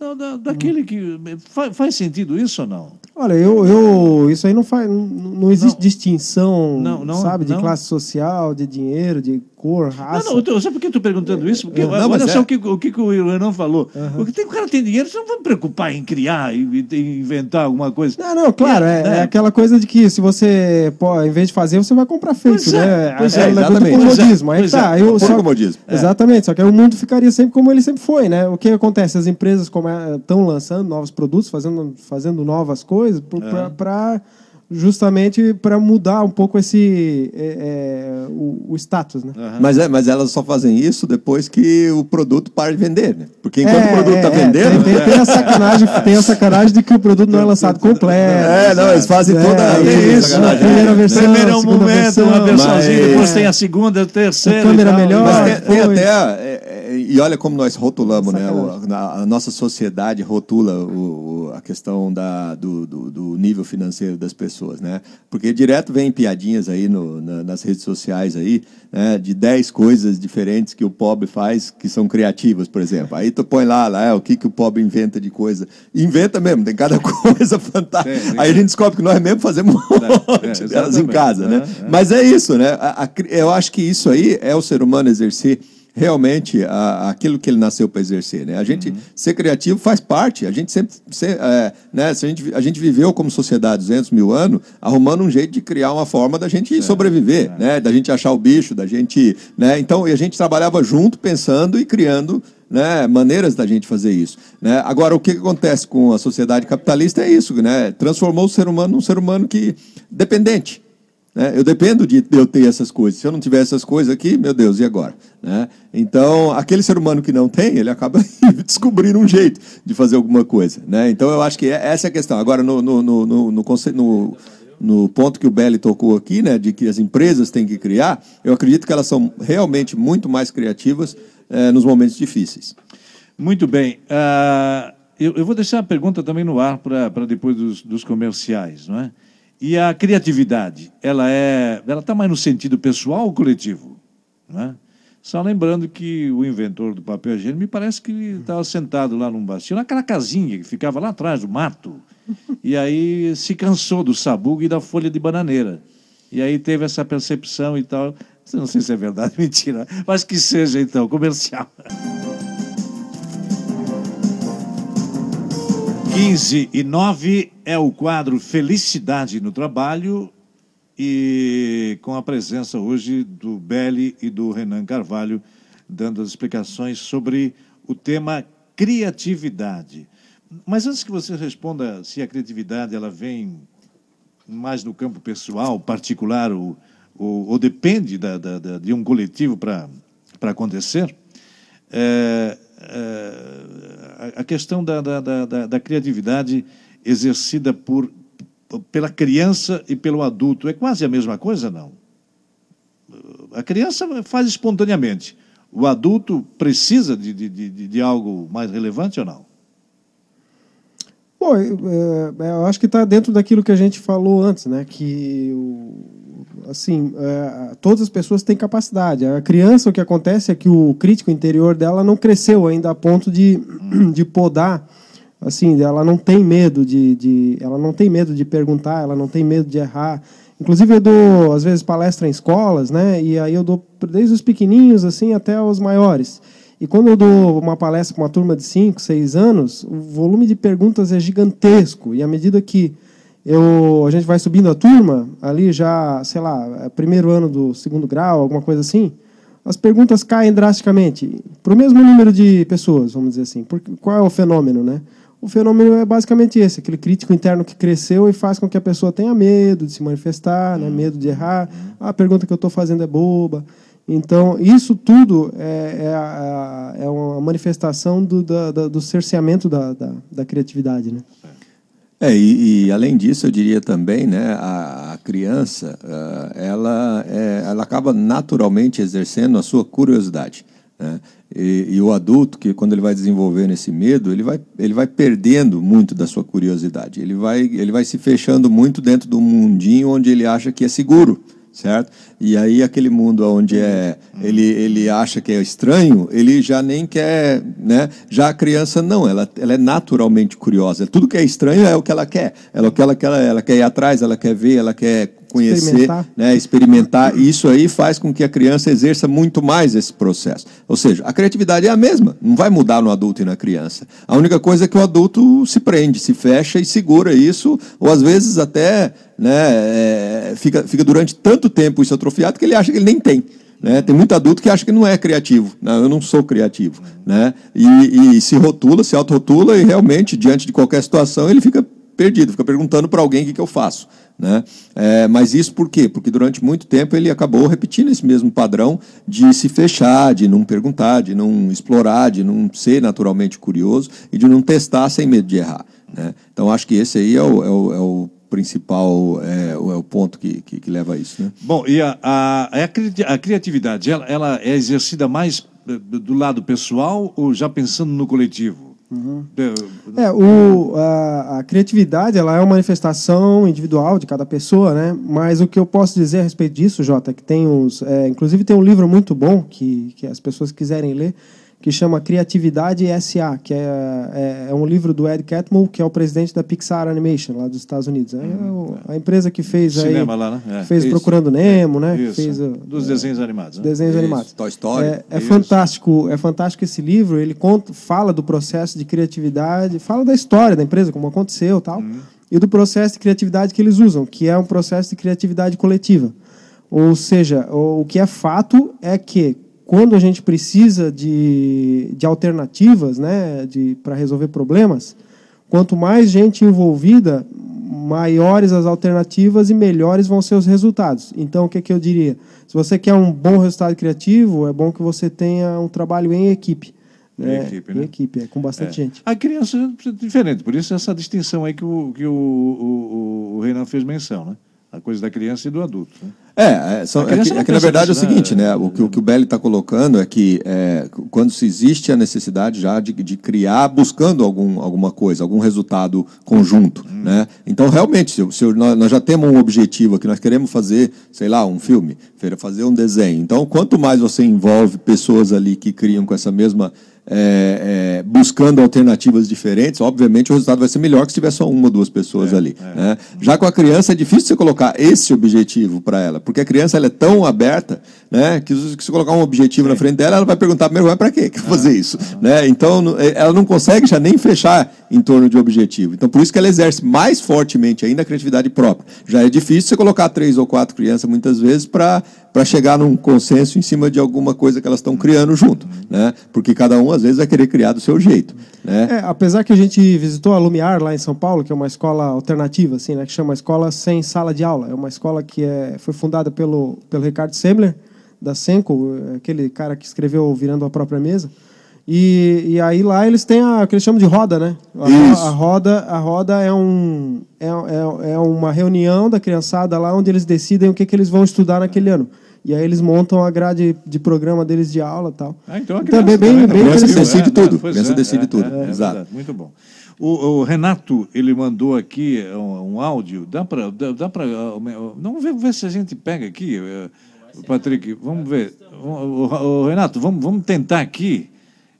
S2: Não, da, daquele que. Faz, faz sentido isso ou não?
S3: Olha, eu, eu isso aí não faz, não, não existe distinção,
S2: Não, não,
S3: sabe, de
S2: não.
S3: classe social, de dinheiro, de cor, raça.
S2: Não, não, eu- sabe por que eu estou perguntando isso? Porque
S4: Não,
S2: olha só
S4: é.
S2: o, que, o que o Renan falou. Porque tem, o cara tem dinheiro, você não vai me preocupar em criar e, e inventar alguma coisa.
S3: Não, não, claro, é,
S2: É,
S3: é aquela coisa de que se você, pô, em vez de fazer, você vai comprar feito,
S2: Pois é,
S3: né?
S2: pois
S4: é,
S3: é do
S4: exatamente.
S3: comodismo. Aí
S2: Pois
S3: tá,
S2: é,
S3: só-
S4: comodismo.
S3: Exatamente, só que aí o mundo ficaria sempre como ele sempre foi, né? O que acontece? As empresas estão lançando novos produtos, fazendo, fazendo novas coisas para justamente para mudar um pouco esse é, é, o, o status, né?
S4: Mas, é, mas elas só fazem isso depois que o produto para de vender, né? Porque enquanto
S3: É,
S4: o produto
S3: é,
S4: está
S3: é,
S4: vendendo.
S3: tem, tem- tem a sacanagem, tem a sacanagem de que o produto não é lançado completo.
S4: É, não, eles fazem
S3: É,
S4: toda a
S3: isso, a primeira versão,
S2: Primeiro é um
S3: segunda
S2: momento,
S3: versão,
S2: uma versãozinha,
S4: mas-
S2: depois tem a segunda, a terceira.
S3: A câmera
S2: e tal.
S3: melhor.
S4: Mas tem, tem até. E olha como nós rotulamos, né? A, a nossa sociedade rotula o, o- a questão da, do, do- do nível financeiro das pessoas, né? Porque direto vem piadinhas aí no- na- nas redes sociais aí, né? De 10 coisas diferentes que o pobre faz que são criativas, por exemplo. Aí tu põe lá, lá é, o que, que o pobre inventa de coisa. Inventa mesmo, tem cada coisa fantástica. Aí a gente descobre que nós mesmo fazemos um
S2: É,
S4: monte delas em casa, né?
S2: É, é.
S4: Mas é isso, né? A- eu acho que isso aí é o ser humano exercer realmente a- aquilo que ele nasceu para exercer, né? A gente ser criativo faz parte. A gente sempre, se- é, né? Se a gente, a gente viveu como sociedade 200 mil anos, arrumando um jeito de criar uma forma da gente sobreviver, né? Da gente achar o bicho, da gente, né? Então, e a gente trabalhava junto, pensando e criando né, maneiras da gente fazer isso. Né? Agora, o que que acontece com a sociedade capitalista é isso, né? transformou o ser humano num ser humano que dependente. Né? Eu dependo de eu ter essas coisas. Se eu não tiver essas coisas aqui, meu Deus, e agora? Né? Então, aquele ser humano que não tem, ele acaba descobrindo um jeito de fazer alguma coisa. Né? Então, eu acho que é- essa é a questão. Agora, no, no, no, no, no, no- no ponto que o Belli tocou aqui, né, de que as empresas têm que criar, eu acredito que elas são realmente muito mais criativas eh, nos momentos difíceis.
S2: Muito bem. Ah, eu, eu vou deixar a pergunta também no ar para depois dos, dos comerciais, não é? E a criatividade, ela é, ela está mais no sentido pessoal ou coletivo, não é? Só lembrando que o inventor do papel higiênico me parece que estava sentado lá num bastinho, naquela casinha que ficava lá atrás do mato, e aí se cansou do sabugo e da folha de bananeira. E aí teve essa percepção e tal. Não sei se é verdade, mentira, mas que seja então, comercial. 15 e 9 é o quadro Felicidade no Trabalho e com a presença hoje do Belli e do Renan Carvalho dando as explicações sobre o tema criatividade. Mas antes que você responda se a criatividade ela vem mais no campo pessoal, particular, ou, ou, ou depende da, da- da- de um coletivo para acontecer, é, é, a- questão da, da, da- da- da criatividade exercida por, pela criança e pelo adulto é quase a mesma coisa, não? A criança faz espontaneamente. O adulto precisa de, de, de, de algo mais relevante ou não?
S3: Bom, eu, é, eu acho que está dentro daquilo que a gente falou antes, né? Que assim, é, todas as pessoas têm capacidade. A criança, o que acontece é que o crítico interior dela não cresceu ainda a ponto de, de podar. Assim, ela não tem medo de, de, ela não tem medo de perguntar, ela não tem medo de errar. Inclusive eu dou às vezes palestra em escolas, né? E aí eu dou desde os pequeninhos assim até os maiores. E quando eu dou uma palestra para uma turma de 5, 6 anos, o volume de perguntas é gigantesco. E à medida que eu, a gente vai subindo a turma, ali já, sei lá, é primeiro ano do segundo grau, alguma coisa assim, as perguntas caem drasticamente para o mesmo número de pessoas, vamos dizer assim. Por, qual é o fenômeno, né? O fenômeno é basicamente esse, aquele crítico interno que cresceu e faz com que a pessoa tenha medo de se manifestar, né? medo de errar. Ah, a pergunta que eu estou fazendo é boba. Então, isso tudo é, é, é uma manifestação do, da- do cerceamento da, da, da criatividade. Né?
S4: É, e, e, além disso, eu diria também, né, a, a criança, ah, ela, é, ela acaba naturalmente exercendo a sua curiosidade. Né? E, e o adulto, que quando ele vai desenvolvendo esse medo, ele vai, ele vai perdendo muito da sua curiosidade. Ele vai, ele vai se fechando muito dentro do mundinho onde ele acha que é seguro certo? E aí aquele mundo onde é ele, ele acha que é estranho, ele já nem quer, né? Já a criança não, ela, ela é naturalmente curiosa. Tudo que é estranho é o que ela quer. Ela, o que ela, quer, ela quer ir atrás, ela quer ver, ela quer conhecer, experimentar. Né, experimentar. E isso aí faz com que a criança exerça muito mais esse processo. Ou seja, a criatividade é a mesma, não vai mudar no adulto e na criança. A única coisa é que o adulto se prende, se fecha e segura isso, ou às vezes até né, é, fica, fica durante tanto tempo isso atrofiado que ele acha que ele nem tem. Né? Tem muito adulto que acha que não é criativo. Não, eu não sou criativo. Né? E, e se rotula, se autorrotula e realmente, diante de qualquer situação, ele fica perdido, fica perguntando para alguém o que, que eu faço. Né? É, mas isso por quê? Porque durante muito tempo ele acabou repetindo esse mesmo padrão de se fechar, de não perguntar, de não explorar, de não ser naturalmente curioso e de não testar sem medo de errar. Né? Então acho que esse aí é o, é o, é o principal é, é, o ponto que, que, que, leva a isso. Né?
S2: Bom, e a, a, a criatividade, ela, ela é exercida mais eh, do lado pessoal ou já pensando no coletivo?
S3: Uhum. É, o, a, a, criatividade ela é uma manifestação individual de cada pessoa, né? Mas o que eu posso dizer a respeito disso, Jota, é que tem uns, é, inclusive tem um livro muito bom que, que as pessoas quiserem ler, que chama Criatividade SA, que é, é, é, um livro do Ed Catmull, que é o presidente da Pixar Animation, lá dos Estados Unidos. É uhum. a empresa que fez
S2: Cinema
S3: aí,
S2: lá, né? É.
S3: fez isso. Procurando Nemo, né? Isso. Fez,
S2: dos desenhos animados. Né?
S3: Desenhos isso. animados.
S4: Toy Story.
S3: É, é fantástico, é fantástico esse livro. Ele conta, fala do processo de criatividade, fala da história da empresa, como aconteceu, tal, uhum. e do processo de criatividade que eles usam, que é um processo de criatividade coletiva. Ou seja, o que é fato é que quando a gente precisa de, de alternativas né, para resolver problemas, quanto mais gente envolvida, maiores as alternativas e melhores vão ser os resultados. Então, o que, que eu diria? Se você quer um bom resultado criativo, é bom que você tenha um trabalho em equipe. Né? Em equipe, né? Em equipe, é, com bastante é. gente.
S2: A criança é diferente, por isso essa distinção aí que o, que o, o, o Renan fez menção, né? A coisa da criança e do adulto. Né?
S4: É, é, são, é, que, é que na verdade é o seguinte, né? O que o, que o Belli está colocando é que é, quando se existe a necessidade já de, de criar, buscando algum, alguma coisa, algum resultado conjunto, hum. né? Então, realmente, se, se nós já temos um objetivo aqui, nós queremos fazer, sei lá, um filme, fazer um desenho. Então, quanto mais você envolve pessoas ali que criam com essa mesma é, é, buscando alternativas diferentes, obviamente o resultado vai ser melhor que se tiver só uma ou duas pessoas é, ali. É. Né? Já com a criança é difícil você colocar esse objetivo para ela, porque a criança ela é tão aberta né, que se você colocar um objetivo na frente dela, ela vai perguntar primeiro, para quê? Quer fazer isso? Né? Então é, ela não consegue já nem fechar em torno de objetivo. Então por isso que ela exerce mais fortemente ainda a criatividade própria. Já é difícil você colocar três ou quatro crianças muitas vezes para para chegar num consenso em cima de alguma coisa que elas estão criando junto, né? Porque cada um às vezes vai querer criar do seu jeito, né?
S3: É, apesar que a gente visitou a Lumiar lá em São Paulo, que é uma escola alternativa, assim, né? Que chama Escola Sem Sala de Aula. É uma escola que é, foi fundada pelo pelo Ricardo Semler da Senco, aquele cara que escreveu Virando a Própria Mesa. E, e aí lá eles têm a, o que eles chamam de roda, né? A, a roda, a roda é, um, é, é, é, uma reunião da criançada lá onde eles decidem o que, que eles vão estudar naquele ano. E aí eles montam a grade de programa deles de aula e tal.
S2: Ah, então a criança, então,
S4: bem, bem, bem criança decide é, tudo. É, criança decide é, tudo.
S2: É, Exato. muito bom. O, o, Renato, ele mandou aqui um, um áudio. Dá para. Dá, dá para. Vamos ver, ver se a gente pega aqui, Patrick. Vamos ver. O, o, Renato, vamos, vamos tentar aqui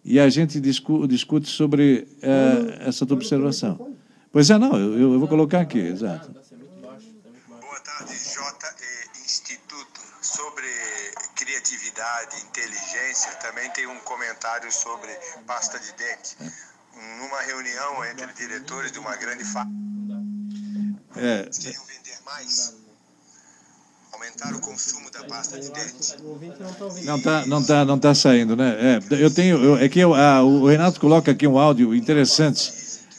S2: e a gente discu, discute sobre uh, essa tua observação. Pois é, não, eu, eu vou colocar aqui, exato.
S5: Boa tarde, J Instituto. Sobre criatividade e inteligência, também tem um comentário sobre pasta de dente. Numa reunião entre diretores de uma grande fábrica, é. queriam vender mais aumentar o consumo da pasta de dente.
S2: Não está não tá, não tá saindo, né? É, eu tenho, eu, é que eu, ah, o Renato coloca aqui um áudio interessante.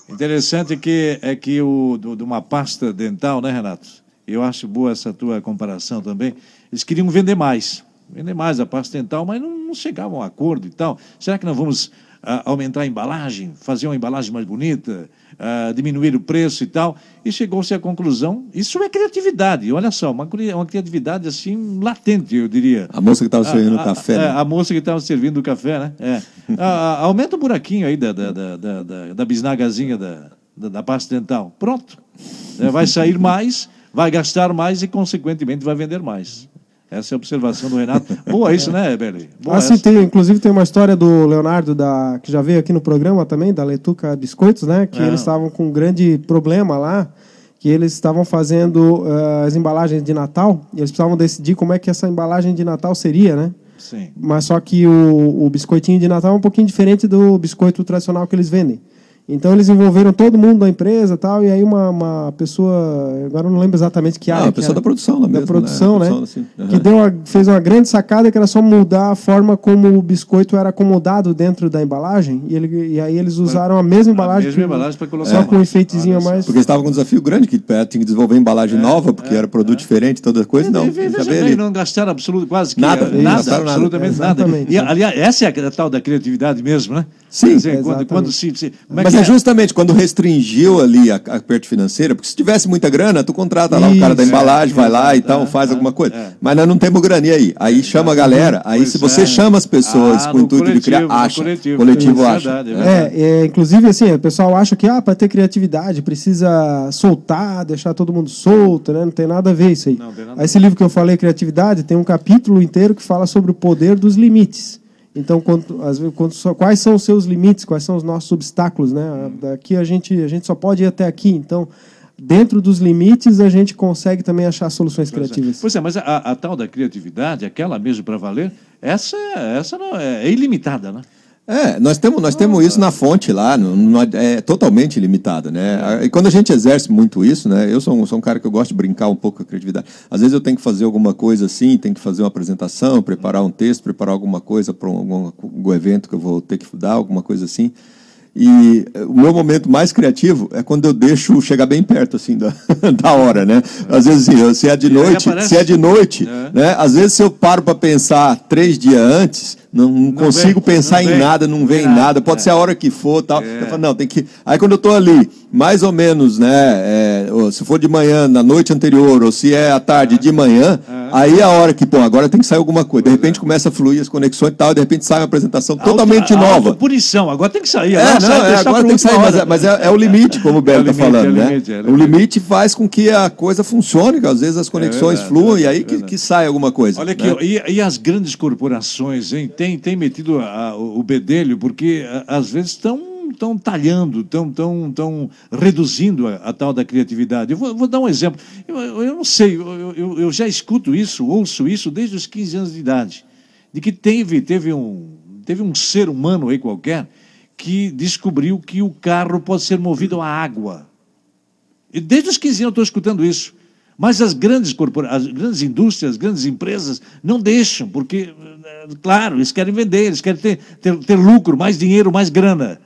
S2: Interessante que é que o de uma pasta dental, né, Renato? Eu acho boa essa tua comparação também. Eles queriam vender mais, vender mais a pasta dental, mas não, não chegavam a um acordo e tal. Será que não vamos ah, aumentar a embalagem, fazer uma embalagem mais bonita? uh, diminuir o preço e tal. E chegou-se à conclusão, isso é criatividade, olha só, uma, uma criatividade assim latente, eu diria.
S4: A moça que estava servindo o café.
S2: Né? A, moça que estava servindo o café, né? É. aumenta o buraquinho aí da, da, da, da, da bisnagazinha da, da, da pasta dental. Pronto. É, vai sair mais, vai gastar mais e, consequentemente, vai vender mais. Essa é a observação do Renato. Boa isso, né, Beli? Boa essa.
S3: tem, inclusive tem uma história do Leonardo, da, que já veio aqui no programa também, da Letuca Biscoitos, né? Que
S2: É.
S3: eles estavam com um grande problema lá, que eles estavam fazendo eh, as embalagens de Natal, e eles precisavam decidir como é que essa embalagem de Natal seria, né?
S2: Sim.
S3: Mas só que o, o biscoitinho de Natal é um pouquinho diferente do biscoito tradicional que eles vendem. Então eles envolveram todo mundo da empresa e tal, e aí uma, uma pessoa, agora eu não lembro exatamente que área.
S4: Ah, a pessoa da produção
S3: Da produção, né?
S4: Produção, assim, aham.
S3: Que deu uma- fez uma grande sacada que era só mudar a forma como o biscoito era acomodado dentro da embalagem. E, ele, e aí eles usaram a mesma embalagem.
S2: mesma
S3: que-
S2: embalagem pra colocar
S3: Só
S2: lá.
S3: com um enfeitezinho a
S2: só.
S3: mais.
S4: Porque eles estavam com um desafio grande, que tinha que desenvolver embalagem nova, porque era produto diferente, toda coisa. Não,
S2: E ve-
S4: eles
S2: veja
S4: sabem
S2: bem, não gastaram absoluto, quase que
S4: Nada, não
S2: nada,
S4: nada.
S2: absolutamente nada. E, aliás, essa é a tal da criatividade mesmo, né?
S4: Sim.
S2: Dizer, quando,
S3: Exatamente.
S2: quando se, se- como
S4: Mas
S2: que
S4: é justamente quando restringiu ali a, a parte financeira, porque se tivesse muita grana, tu contrata lá o cara da
S3: Isso,
S4: embalagem, vai lá e
S2: exato,
S4: tal,
S2: é,
S4: faz
S2: é,
S4: alguma coisa.
S2: é.
S4: Mas nós não temos grana e aí. Aí chama a galera. Aí se você
S2: é.
S4: chama as pessoas
S2: Ah,
S4: com o intuito de criar,
S2: coletivo,
S4: acha.
S2: coletivo.
S4: Coletivo acha.
S2: verdade, é verdade.
S3: É, é, inclusive assim, o pessoal acha que ah, para ter criatividade precisa soltar, deixar todo mundo solto, né? Não tem nada a ver isso aí.
S2: Não,
S3: Aí Esse livro que eu falei, Criatividade, tem um capítulo inteiro que fala sobre o poder dos limites. Então, quanto, às vezes, quanto só- quais são os seus limites, quais são os nossos obstáculos, né? Daqui a gente, a gente só pode ir até aqui. Então, dentro dos limites, a gente consegue também achar soluções criativas.
S2: Pois é, mas a, a tal da criatividade, aquela mesmo para valer, essa, essa não é, é ilimitada, né?
S4: É, nós temos, nós temos isso na fonte lá, não- não- é totalmente limitada, né? E quando a gente exerce muito isso, né? Eu sou um, sou um cara que eu gosto de brincar um pouco com a criatividade. Às vezes eu tenho que fazer alguma coisa assim, tenho que fazer uma apresentação, preparar um texto, preparar alguma coisa para um, algum, evento que eu vou ter que dar, alguma coisa assim. E o meu momento mais criativo é quando eu deixo chegar bem perto assim da, da hora, né? Às vezes assim, se é de noite, se é de noite,
S2: É.
S4: né? Às vezes se eu paro para pensar três dias antes, não, não consigo
S2: vem,
S4: pensar
S2: não
S4: em
S2: vem.
S4: nada, não vem
S2: Nada,
S4: nada, pode
S2: é.
S4: ser a hora que for, tal. Eu falo, não, tem que. Aí quando eu tô ali, mais ou menos, né? é, se for de manhã, na noite anterior, ou se é à tarde de manhã, aí é a hora que, bom, agora tem que sair alguma coisa. De repente começa a fluir as conexões e tal, e de repente sai uma apresentação totalmente
S2: Auto-
S4: nova.
S2: Punição, agora tem que sair.
S4: É,
S2: agora
S4: não,
S2: sai,
S4: é, agora tem que sair, mas, é, mas é, é o limite, como o Belo
S2: É
S4: está
S2: limite,
S4: falando,
S2: é o
S4: né?
S2: limite, é o limite.
S4: limite faz com que a coisa funcione, que às vezes as conexões
S2: verdade,
S4: fluam
S2: é
S4: e aí que,
S2: é
S4: que sai alguma coisa.
S2: Olha aqui,
S4: né?
S2: e, e as grandes corporações, hein? Tem, tem metido a- o bedelho, porque às vezes estão estão talhando, estão tão, tão reduzindo a, a tal da criatividade. Eu vou, vou dar um exemplo. Eu, eu- eu não sei, eu, eu- eu já escuto isso, ouço isso desde os 15 anos de idade, de que teve, teve, um, teve um ser humano aí qualquer que descobriu que o carro pode ser movido a água. E desde os 15 anos eu estou escutando isso. Mas as grandes corporações, as grandes indústrias, as grandes empresas não deixam, porque, eh, claro, eles querem vender, eles querem ter, ter, ter lucro, mais dinheiro, mais grana.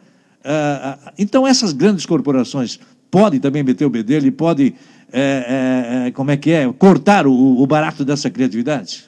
S2: Ah, ah, então, essas grandes corporações podem também meter o bedelho e podem, eh, eh, eh, como é que é, cortar o, o barato dessa criatividade?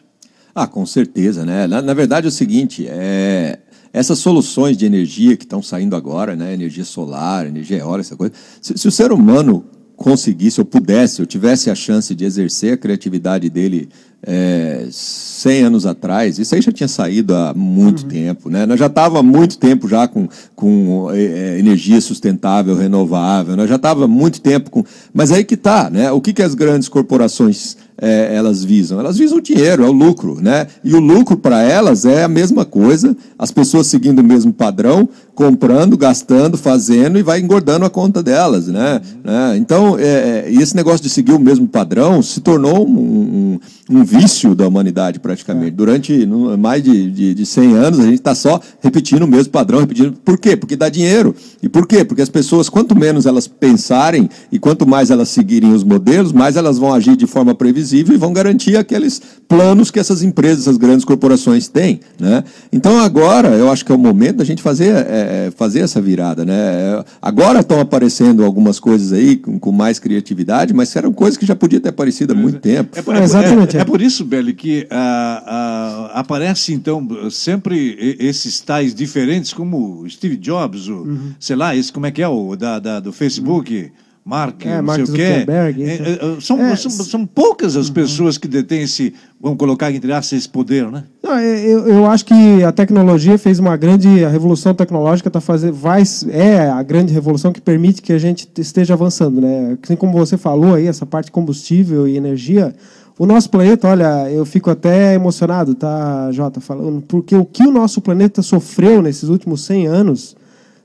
S4: Ah, com certeza, né? Na, na verdade é o seguinte, é, essas soluções de energia que estão saindo agora, né? Energia solar, energia eólica, essa coisa. Se, se o ser humano conseguisse, ou pudesse, ou tivesse a chance de exercer a criatividade dele é, 100 anos atrás, isso aí já tinha saído há muito tempo, né? Nós já estávamos há muito tempo já com, com é, é, energia sustentável, renovável, nós já estávamos há muito tempo com... Mas aí que está, né? O que, que as grandes corporações é, elas visam? Elas visam o dinheiro, é o lucro, né? E o lucro para elas é a mesma coisa, as pessoas seguindo o mesmo padrão, comprando, gastando, fazendo e vai engordando a conta delas, né? né? Então, é, é, esse negócio de seguir o mesmo padrão se tornou um, um, um vício da humanidade praticamente. Durante no- mais de, de, de 100 anos a gente está só repetindo o mesmo padrão, repetindo. Por quê? Porque dá dinheiro. E por quê? Porque as pessoas, quanto menos elas pensarem e quanto mais elas seguirem os modelos, mais elas vão agir de forma previsível e vão garantir aqueles planos que essas empresas, essas grandes corporações têm. Né? Então agora eu acho que é o momento da gente fazer, é, fazer essa virada. Né? É, Agora estão aparecendo algumas coisas aí com, com mais criatividade, mas eram coisas que já podia ter aparecido há muito tempo.
S2: É, por-
S3: É, exatamente,
S2: é-
S3: é.
S2: é por isso, Belli, que ah, ah, aparece, então, sempre esses tais diferentes, como o Steve Jobs, o,
S3: Uhum.
S2: sei lá, esse como é que é, o da, da- do Facebook, Mark,
S3: É,
S2: não sei o quê.
S3: Zuckerberg,
S2: É,
S3: é.
S2: é, são,
S3: É,
S2: são, são poucas as pessoas que detêm esse, vamos colocar entre aspas, esse poder, né?
S3: Não, eu, eu acho que a tecnologia fez uma grande. A revolução tecnológica tá fazendo, vai, é a grande revolução que permite que a gente esteja avançando. Né? Assim como você falou aí, essa parte de combustível e energia, O nosso planeta, olha, eu fico até emocionado, tá, Jota, falando, porque o que o nosso planeta sofreu nesses últimos 100 anos,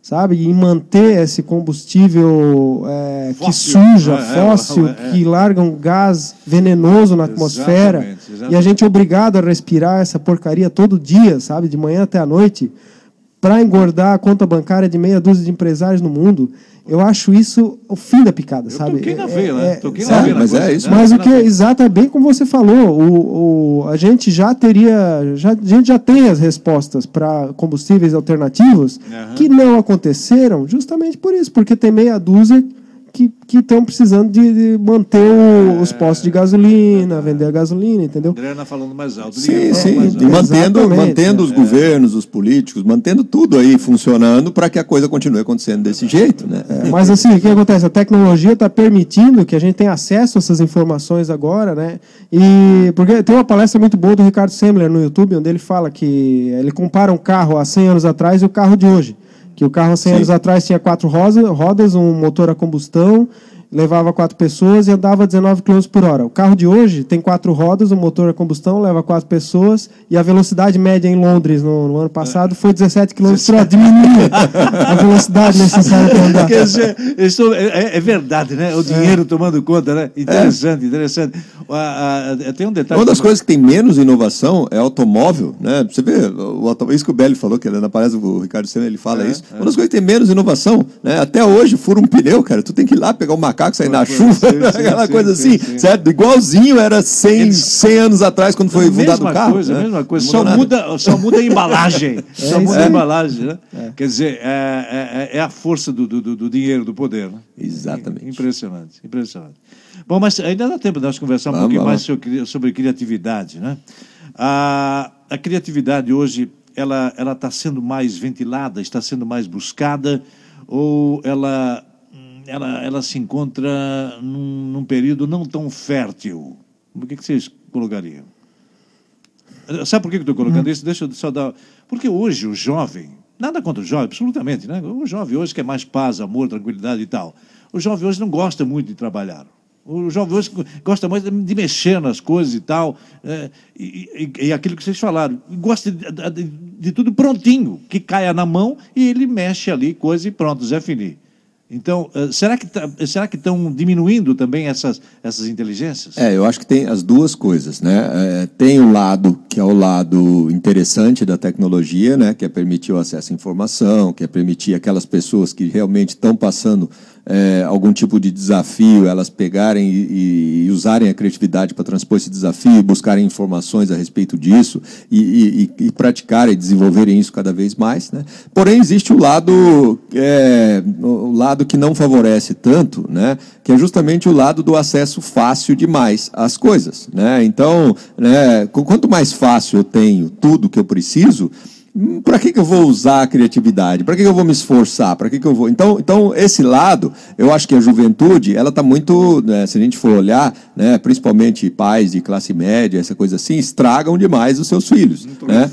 S3: sabe, em manter esse combustível é, que suja,
S2: É, é,
S3: fóssil,
S2: é, é.
S3: que larga um gás venenoso na atmosfera,
S2: Exatamente, exatamente.
S3: e a gente é obrigado a respirar essa porcaria todo dia, sabe, de manhã até a noite, para engordar a conta bancária de meia dúzia de empresários no mundo. Eu acho isso o fim da picada,
S2: Eu
S3: sabe?
S2: toquei na
S3: É-
S2: veia, né?
S3: é-
S2: Toquei na veia
S4: mas é isso.
S3: Mas o que
S2: veia.
S3: exato é bem como você falou, o, o- a gente já teria, já, a gente já tem as respostas para combustíveis alternativos
S2: Aham.
S3: que não aconteceram, justamente por isso, porque tem meia dúzia que estão precisando de, de manter o- os postos de gasolina, vender a gasolina, entendeu?
S2: Adriana falando mais alto.
S4: Sim, sim.
S2: mais
S4: E
S2: alto.
S4: mantendo, mantendo os governos, os políticos, mantendo tudo aí funcionando para que a coisa continue acontecendo desse jeito, né?
S3: É, mas assim, o que acontece? A tecnologia está permitindo que a gente tenha acesso a essas informações agora, né? E porque tem uma palestra muito boa do Ricardo Semler no YouTube, onde ele fala que ele compara um carro há 100 anos atrás e o carro de hoje. Que o carro há 100
S4: Sim.
S3: anos atrás tinha quatro rodas, um motor a combustão, levava quatro pessoas e andava 19 km por hora. O carro de hoje tem quatro rodas, um motor a combustão, leva quatro pessoas e a velocidade média em Londres no, no ano passado foi 17 km por hora. Diminuiu a velocidade necessária para andar.
S2: Isso é, é- é verdade, né? O dinheiro tomando conta, né? Interessante, interessante. Ah, ah, tem um detalhe.
S4: Uma das
S2: que-
S4: coisas que tem menos inovação é automóvel, né? Você vê, o auto- isso que o Belli falou, que na palestra do Ricardo Senna ele fala
S2: É,
S4: isso. Uma das coisas que tem menos inovação, né? Até hoje, fura um pneu, cara, tu tem que ir lá pegar o macaco, sair na
S2: Sim,
S4: chuva, aquela coisa
S2: sim,
S4: assim,
S2: sim.
S4: certo? Igualzinho era 100,
S2: Eles-
S4: 100 anos atrás, quando foi fundado
S2: mesma
S4: o carro.
S2: coisa,
S4: né?
S2: a mesma coisa. Só muda, só muda a embalagem. só
S3: isso
S2: muda a embalagem, né? Quer dizer, é, é- é a força do, do, do- dinheiro, do poder, né?
S4: Exatamente.
S2: Impressionante, impressionante. Bom, mas ainda dá tempo de nós conversar um pouquinho mais sobre, sobre criatividade, né? A, a criatividade hoje, ela ela está sendo mais ventilada, está sendo mais buscada, ou ela ela, ela se encontra num, num período não tão fértil? O que, que vocês colocariam? Sabe por que estou colocando isso? Deixa eu só dar. Porque hoje o jovem, nada contra o jovem, absolutamente, né? O jovem hoje quer mais paz, amor, tranquilidade e tal. O jovem hoje não gosta muito de trabalhar. O jovem hoje gosta mais de mexer nas coisas e tal. é, e, e- e aquilo que vocês falaram. Gosta de, de- de tudo prontinho, que caia na mão e ele mexe ali, coisa e pronto, Zé Fini. Então, eh, será que tá- será que estão diminuindo também essas, essas inteligências?
S4: É, eu acho que tem as duas coisas, né? É, tem o lado que é o lado interessante da tecnologia, né? Que é permitir o acesso à informação, que é permitir aquelas pessoas que realmente estão passando é, algum tipo de desafio, elas pegarem e, e usarem a criatividade para transpor esse desafio, buscarem informações a respeito disso e, e- e- praticarem, desenvolverem isso cada vez mais, né? Porém, existe o lado, é, o lado que não favorece tanto, né? Que é justamente o lado do acesso fácil demais às coisas, né? Então, né, qu- quanto mais fácil eu tenho tudo que eu preciso, para que, que eu vou usar a criatividade? Para que, que eu vou me esforçar? Para que, que eu vou? Então, então, esse lado, eu acho que a juventude, ela está muito, né, se a gente for olhar, né, principalmente pais de classe média, essa coisa assim, estragam demais os seus filhos. Né?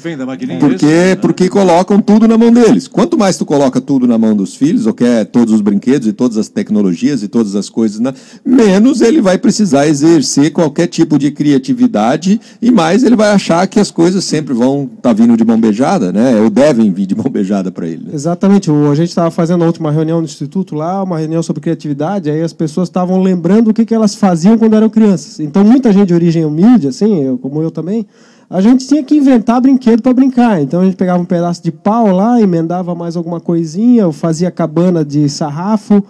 S4: Porque,
S2: né?
S4: porque colocam tudo na mão deles. Quanto mais tu coloca tudo na mão dos filhos, ou quer todos os brinquedos e todas as tecnologias e todas as coisas, né, menos ele vai precisar exercer qualquer tipo de criatividade e mais ele vai achar que as coisas sempre vão estar vindo de mão beijada, né? Ou devem vir de mão beijada para ele. né?
S3: Exatamente. O- a gente estava fazendo a última reunião no Instituto lá, uma reunião sobre criatividade, aí as pessoas estavam lembrando o que, que elas faziam quando eram crianças. Então, muita gente de origem humilde, assim, eu, como eu também, a gente tinha que inventar brinquedo para brincar. Então, a gente pegava um pedaço de pau lá, emendava mais alguma coisinha, fazia cabana de sarrafo.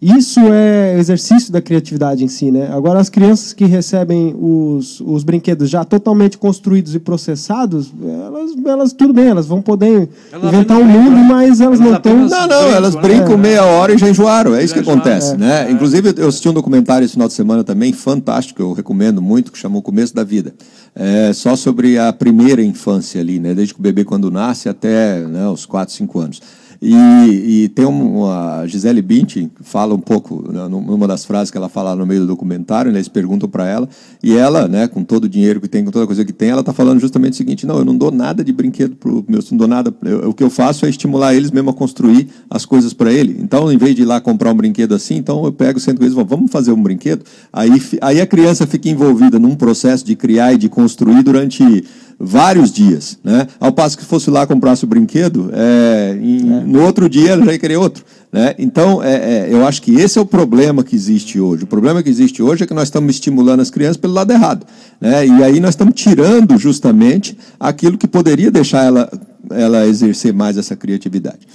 S3: Isso é exercício da criatividade em si, né? Agora, as crianças que recebem os, os brinquedos já totalmente construídos e processados, elas, elas tudo bem, elas vão poder
S2: Elas
S3: inventar um
S2: apenas
S3: mundo,
S2: brincam,
S3: mas elas
S2: elas
S3: não estão.
S4: Não, não,
S2: brincam,
S4: elas
S2: né?
S4: brincam
S3: É.
S4: meia hora e já enjoaram. É isso que
S2: Já
S4: acontece,
S2: é.
S4: né? Inclusive, eu assisti um documentário esse final de semana também, fantástico, eu recomendo muito, que chamou O Começo da Vida. É, só sobre a primeira infância ali, né? Desde que o bebê quando nasce até né, os 4, 5 anos. E, e tem uma, a Gisele Bündchen fala um pouco, né, numa das frases que ela fala no meio do documentário, né, eles perguntam para ela, e ela, né, com todo o dinheiro que tem, com toda a coisa que tem, ela está falando justamente o seguinte, não, eu não dou nada de brinquedo para o meu, não dou nada, eu, o que eu faço é estimular eles mesmo a construir as coisas para ele. Então, em vez de ir lá comprar um brinquedo assim, então eu pego, sento com eles vamos fazer um brinquedo? Aí, aí a criança fica envolvida num processo de criar e de construir durante vários dias. Né? Ao passo que fosse lá comprasse o brinquedo, é, em, é. no outro dia ela já ia querer outro. Né? Então, é, é, eu acho que esse é o problema que existe hoje. O problema que existe hoje é que nós estamos estimulando as crianças pelo lado errado. Né? E aí nós estamos tirando justamente aquilo que poderia deixar ela, ela exercer mais essa criatividade.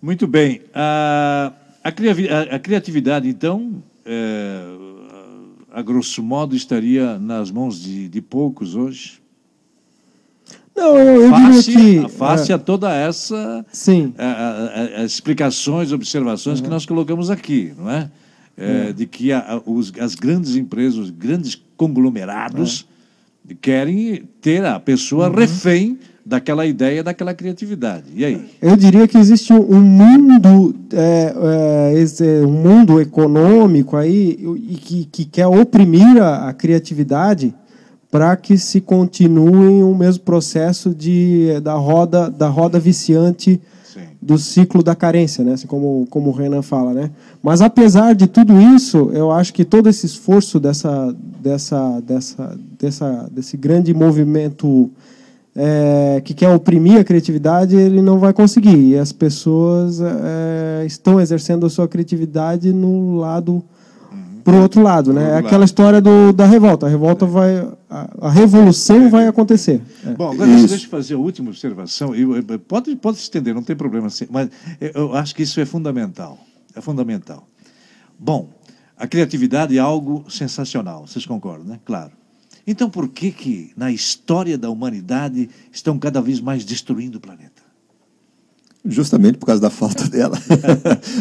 S2: Muito bem. A, a, a criatividade, então, é, a grosso modo, estaria nas mãos de, de poucos hoje?
S3: Não, eu, eu face, diria que...
S2: Face é, a toda essa
S3: sim.
S2: A, a, a, explicações, observações uhum. que nós colocamos aqui, não é? é uhum. De que os, as grandes empresas, os grandes conglomerados uhum. querem ter a pessoa uhum. refém daquela ideia, daquela criatividade. E aí?
S3: Eu diria que existe um mundo, é, é, um mundo econômico aí que, que quer oprimir a, a criatividade para que se continue o mesmo processo de, da, roda, da roda viciante Sim. do ciclo da carência, né? assim como, como o Renan fala. Né? Mas, apesar de tudo isso, eu acho que todo esse esforço dessa, dessa, dessa, dessa, desse grande movimento é, que quer oprimir a criatividade, ele não vai conseguir. E as pessoas é, estão exercendo a sua criatividade no lado uhum. para o outro lado, né? É aquela história do, da revolta. A revolta é. vai, a, a revolução é. vai acontecer.
S2: É. Bom, agora isso. deixa eu fazer a última observação. Eu, pode, pode se estender, não tem problema, mas eu acho que isso é fundamental. É fundamental. Bom, a criatividade é algo sensacional. Vocês concordam, né? Claro. Então, por que que na história da humanidade estão cada vez mais destruindo o planeta?
S4: Justamente por causa da falta dela.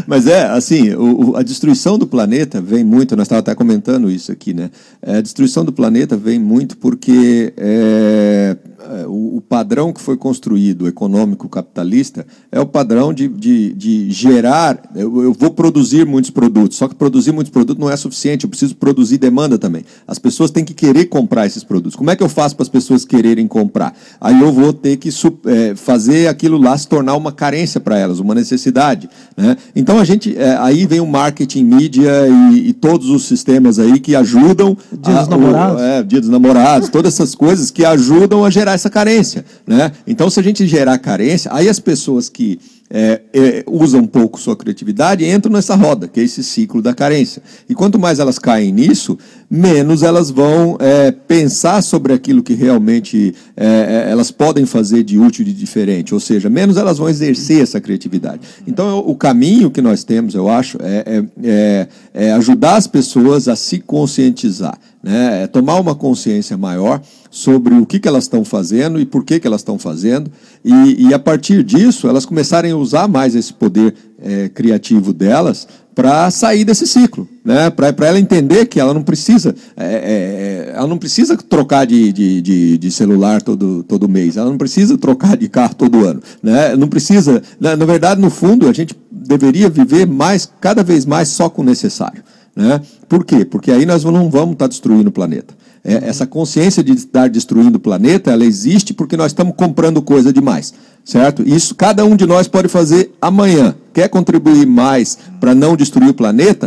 S4: Mas é, assim, o, a destruição do planeta vem muito, nós estávamos até comentando isso aqui, né? É, a destruição do planeta vem muito porque é, é, o, o, padrão que foi construído, econômico capitalista, é o padrão de, de, de gerar. Eu, eu, vou produzir muitos produtos, só que produzir muitos produtos não é suficiente, eu preciso produzir demanda também. As pessoas têm que querer comprar esses produtos. Como é que eu faço para as pessoas quererem comprar? Aí eu vou ter que é, fazer aquilo lá se tornar uma carência para elas, uma necessidade. Né? Então a gente. É, aí vem o marketing, mídia e, e, todos os sistemas aí que ajudam.
S3: Dia dos namorados.
S4: O, é, dia dos namorados, todas essas coisas que ajudam a gerar essa carência. Né? Então, se a gente gerar carência, aí as pessoas que é, é, usam um pouco sua criatividade entram nessa roda, que é esse ciclo da carência. E quanto mais elas caem nisso, menos elas vão é, pensar sobre aquilo que realmente é, é, elas podem fazer de útil e de diferente, ou seja, menos elas vão exercer essa criatividade. Então, o caminho que nós temos, eu acho, é, é ajudar as pessoas a se conscientizar, né? é tomar uma consciência maior sobre o que, que elas estão fazendo e por que, que elas estão fazendo, e, e, a partir disso elas começarem a usar mais esse poder é, criativo delas para sair desse ciclo, né? para ela entender que ela não precisa é, é, é, ela não precisa trocar de, de, de, de, celular todo, todo mês, ela não precisa trocar de carro todo ano, né? não precisa, na, na verdade, no fundo, a gente deveria viver mais, cada vez mais só com o necessário. Né? Por quê? Porque aí nós não vamos estar destruindo o planeta. É, essa consciência de estar destruindo o planeta, ela existe porque nós estamos comprando coisa demais, certo? Isso cada um de nós pode fazer amanhã. Quer contribuir mais para não destruir o planeta?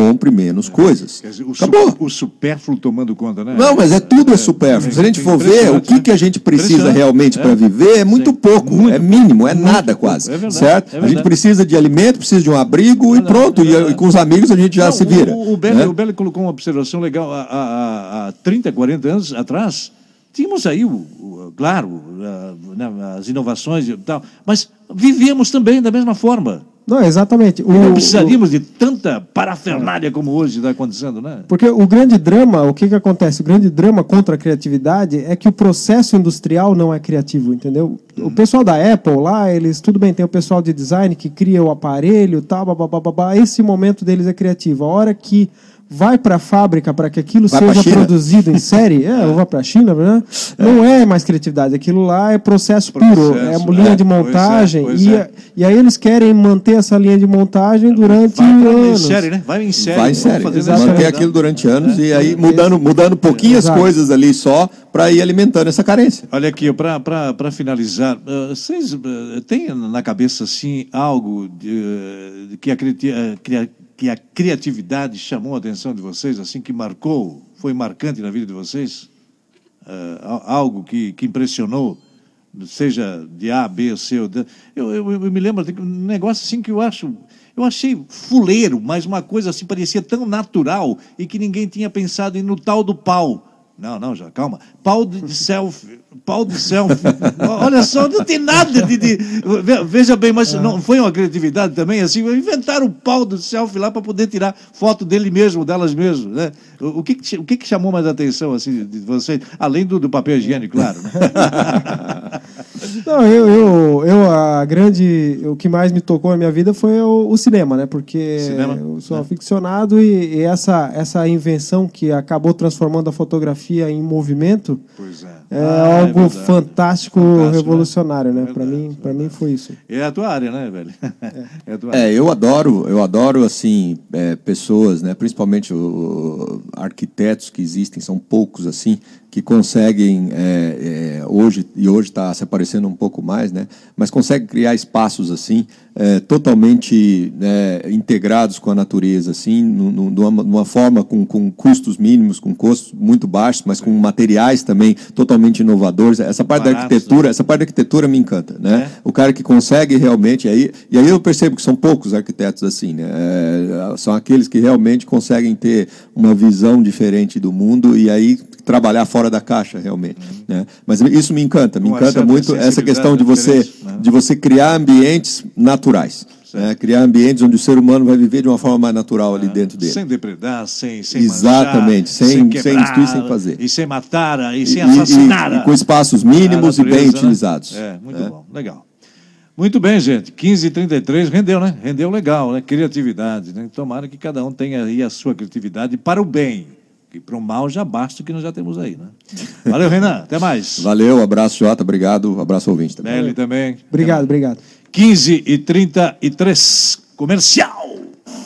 S4: Compre menos é. coisas.
S2: Dizer, o Acabou. o supérfluo tomando conta, né?
S4: Não, mas é tudo é, é supérfluo. Se a gente for ver o que, né? que a gente precisa realmente é. para viver, é muito Sim. pouco, muito, é mínimo, é nada pouco. quase. É verdade, certo? É a gente precisa de alimento, precisa de um abrigo e pronto. E, e, com os amigos a gente já Não, se vira.
S2: O, o, Belli, né? o Belli colocou uma observação legal. Há, há, há 30, 40 anos atrás, tínhamos aí, o, o claro, né, as inovações e tal, mas vivíamos também da mesma forma.
S3: Não, exatamente.
S2: O, não precisaríamos o, de tanta parafernália como hoje está acontecendo, né?
S3: Porque o grande drama, o que, que acontece? O grande drama contra a criatividade é que o processo industrial não é criativo, entendeu? Uhum. O pessoal da Apple lá, eles, tudo bem, tem o pessoal de design que cria o aparelho, tal, babá, esse momento deles é criativo. A hora que vai para a fábrica para que aquilo
S4: Vai
S3: seja produzido em série, é, ou vai para a China, né? não é mais criatividade, aquilo lá é processo, puro, é
S2: Processo,
S3: linha
S2: é,
S3: de
S2: pois é,
S3: montagem,
S2: pois
S3: e,
S2: é.
S3: e aí eles querem manter essa linha de montagem durante
S2: Vai pra- em
S3: anos.
S2: série, né? Vai em série.
S4: Vai em série, manter aquilo durante anos e aí mudando, mudando pouquinhas
S3: Exato.
S4: coisas ali só para ir alimentando essa carência.
S2: Olha aqui, para finalizar, eh, vocês eh, têm na cabeça assim algo de, de que, a, criati- eh, que a criatividade chamou a atenção de vocês, assim que marcou, foi marcante na vida de vocês? Al- algo que, que impressionou, seja de A, B, C ou D. Eu, eu, eu me lembro de um negócio assim que eu acho. Eu achei fuleiro, mas uma coisa assim parecia tão natural e que ninguém tinha pensado em no tal do pau. Não, não, já, calma. Pau de, selfie. Pau de selfie. Olha só, não tem nada de. de- ve- veja bem, mas não foi uma criatividade também, assim, inventaram o pau do selfie lá para poder tirar foto dele mesmo, delas mesmo. Né? O, que, o que, chamou mais atenção assim, de vocês? Além do, do papel higiênico, claro. né?
S3: Não, eu, eu, eu, a grande. O que mais me tocou na minha vida foi o, o cinema, né? Porque
S2: Cinema,
S3: eu sou
S2: né?
S3: aficionado e, e essa, essa invenção que acabou transformando a fotografia em movimento
S2: Pois é.
S3: é
S2: Ah, é
S3: algo
S2: verdade.
S3: fantástico,
S2: Fantástico,
S3: revolucionário,
S2: né?
S3: né? Para mim, para mim foi isso.
S2: É a tua área, né, velho? É, a tua área.
S4: É, eu adoro, eu adoro assim é, pessoas, né, principalmente o, arquitetos que existem, são poucos assim, que conseguem é, é, hoje e hoje está se aparecendo um pouco mais, né, mas conseguem criar espaços assim é, totalmente né, integrados com a natureza, assim, nu- nu- numa, numa forma com, com custos mínimos, com custos muito baixos, mas com materiais também totalmente inovadores. Essa parte da
S2: Baratos,
S4: arquitetura, essa parte da arquitetura me encanta, né?
S2: É?
S4: O cara que consegue realmente aí e aí eu percebo que são poucos arquitetos assim, né? É, são aqueles que realmente conseguem ter uma visão diferente do mundo e aí trabalhar fora da caixa realmente, né? Mas isso me encanta, me
S2: Com
S4: encanta muito essa questão de você
S2: né?
S4: de você criar ambientes naturais, né? Criar ambientes onde o ser humano vai viver de uma forma mais natural ali dentro dele.
S2: Sem depredar, sem, sem
S4: Exatamente,
S2: manchar,
S4: sem- sem
S2: quebrar,
S4: destruir, sem fazer.
S2: E sem matar, e sem
S4: E- e-
S2: assassinar.
S4: e com espaços mínimos
S2: a
S4: e bem
S2: natureza, né?
S4: utilizados.
S2: É, muito bom, legal. Muito bem, gente. 15h33, rendeu, né? Rendeu legal, né? Criatividade, né? Tomara que cada um tenha aí a sua criatividade para o bem. Que para o mal já basta o que nós já temos aí, né? Valeu, Renan. Até mais.
S4: Valeu, abraço Jota, obrigado, abraço ouvinte também.
S2: Nelly também.
S3: Obrigado, obrigado.
S2: 15 e 33 comercial.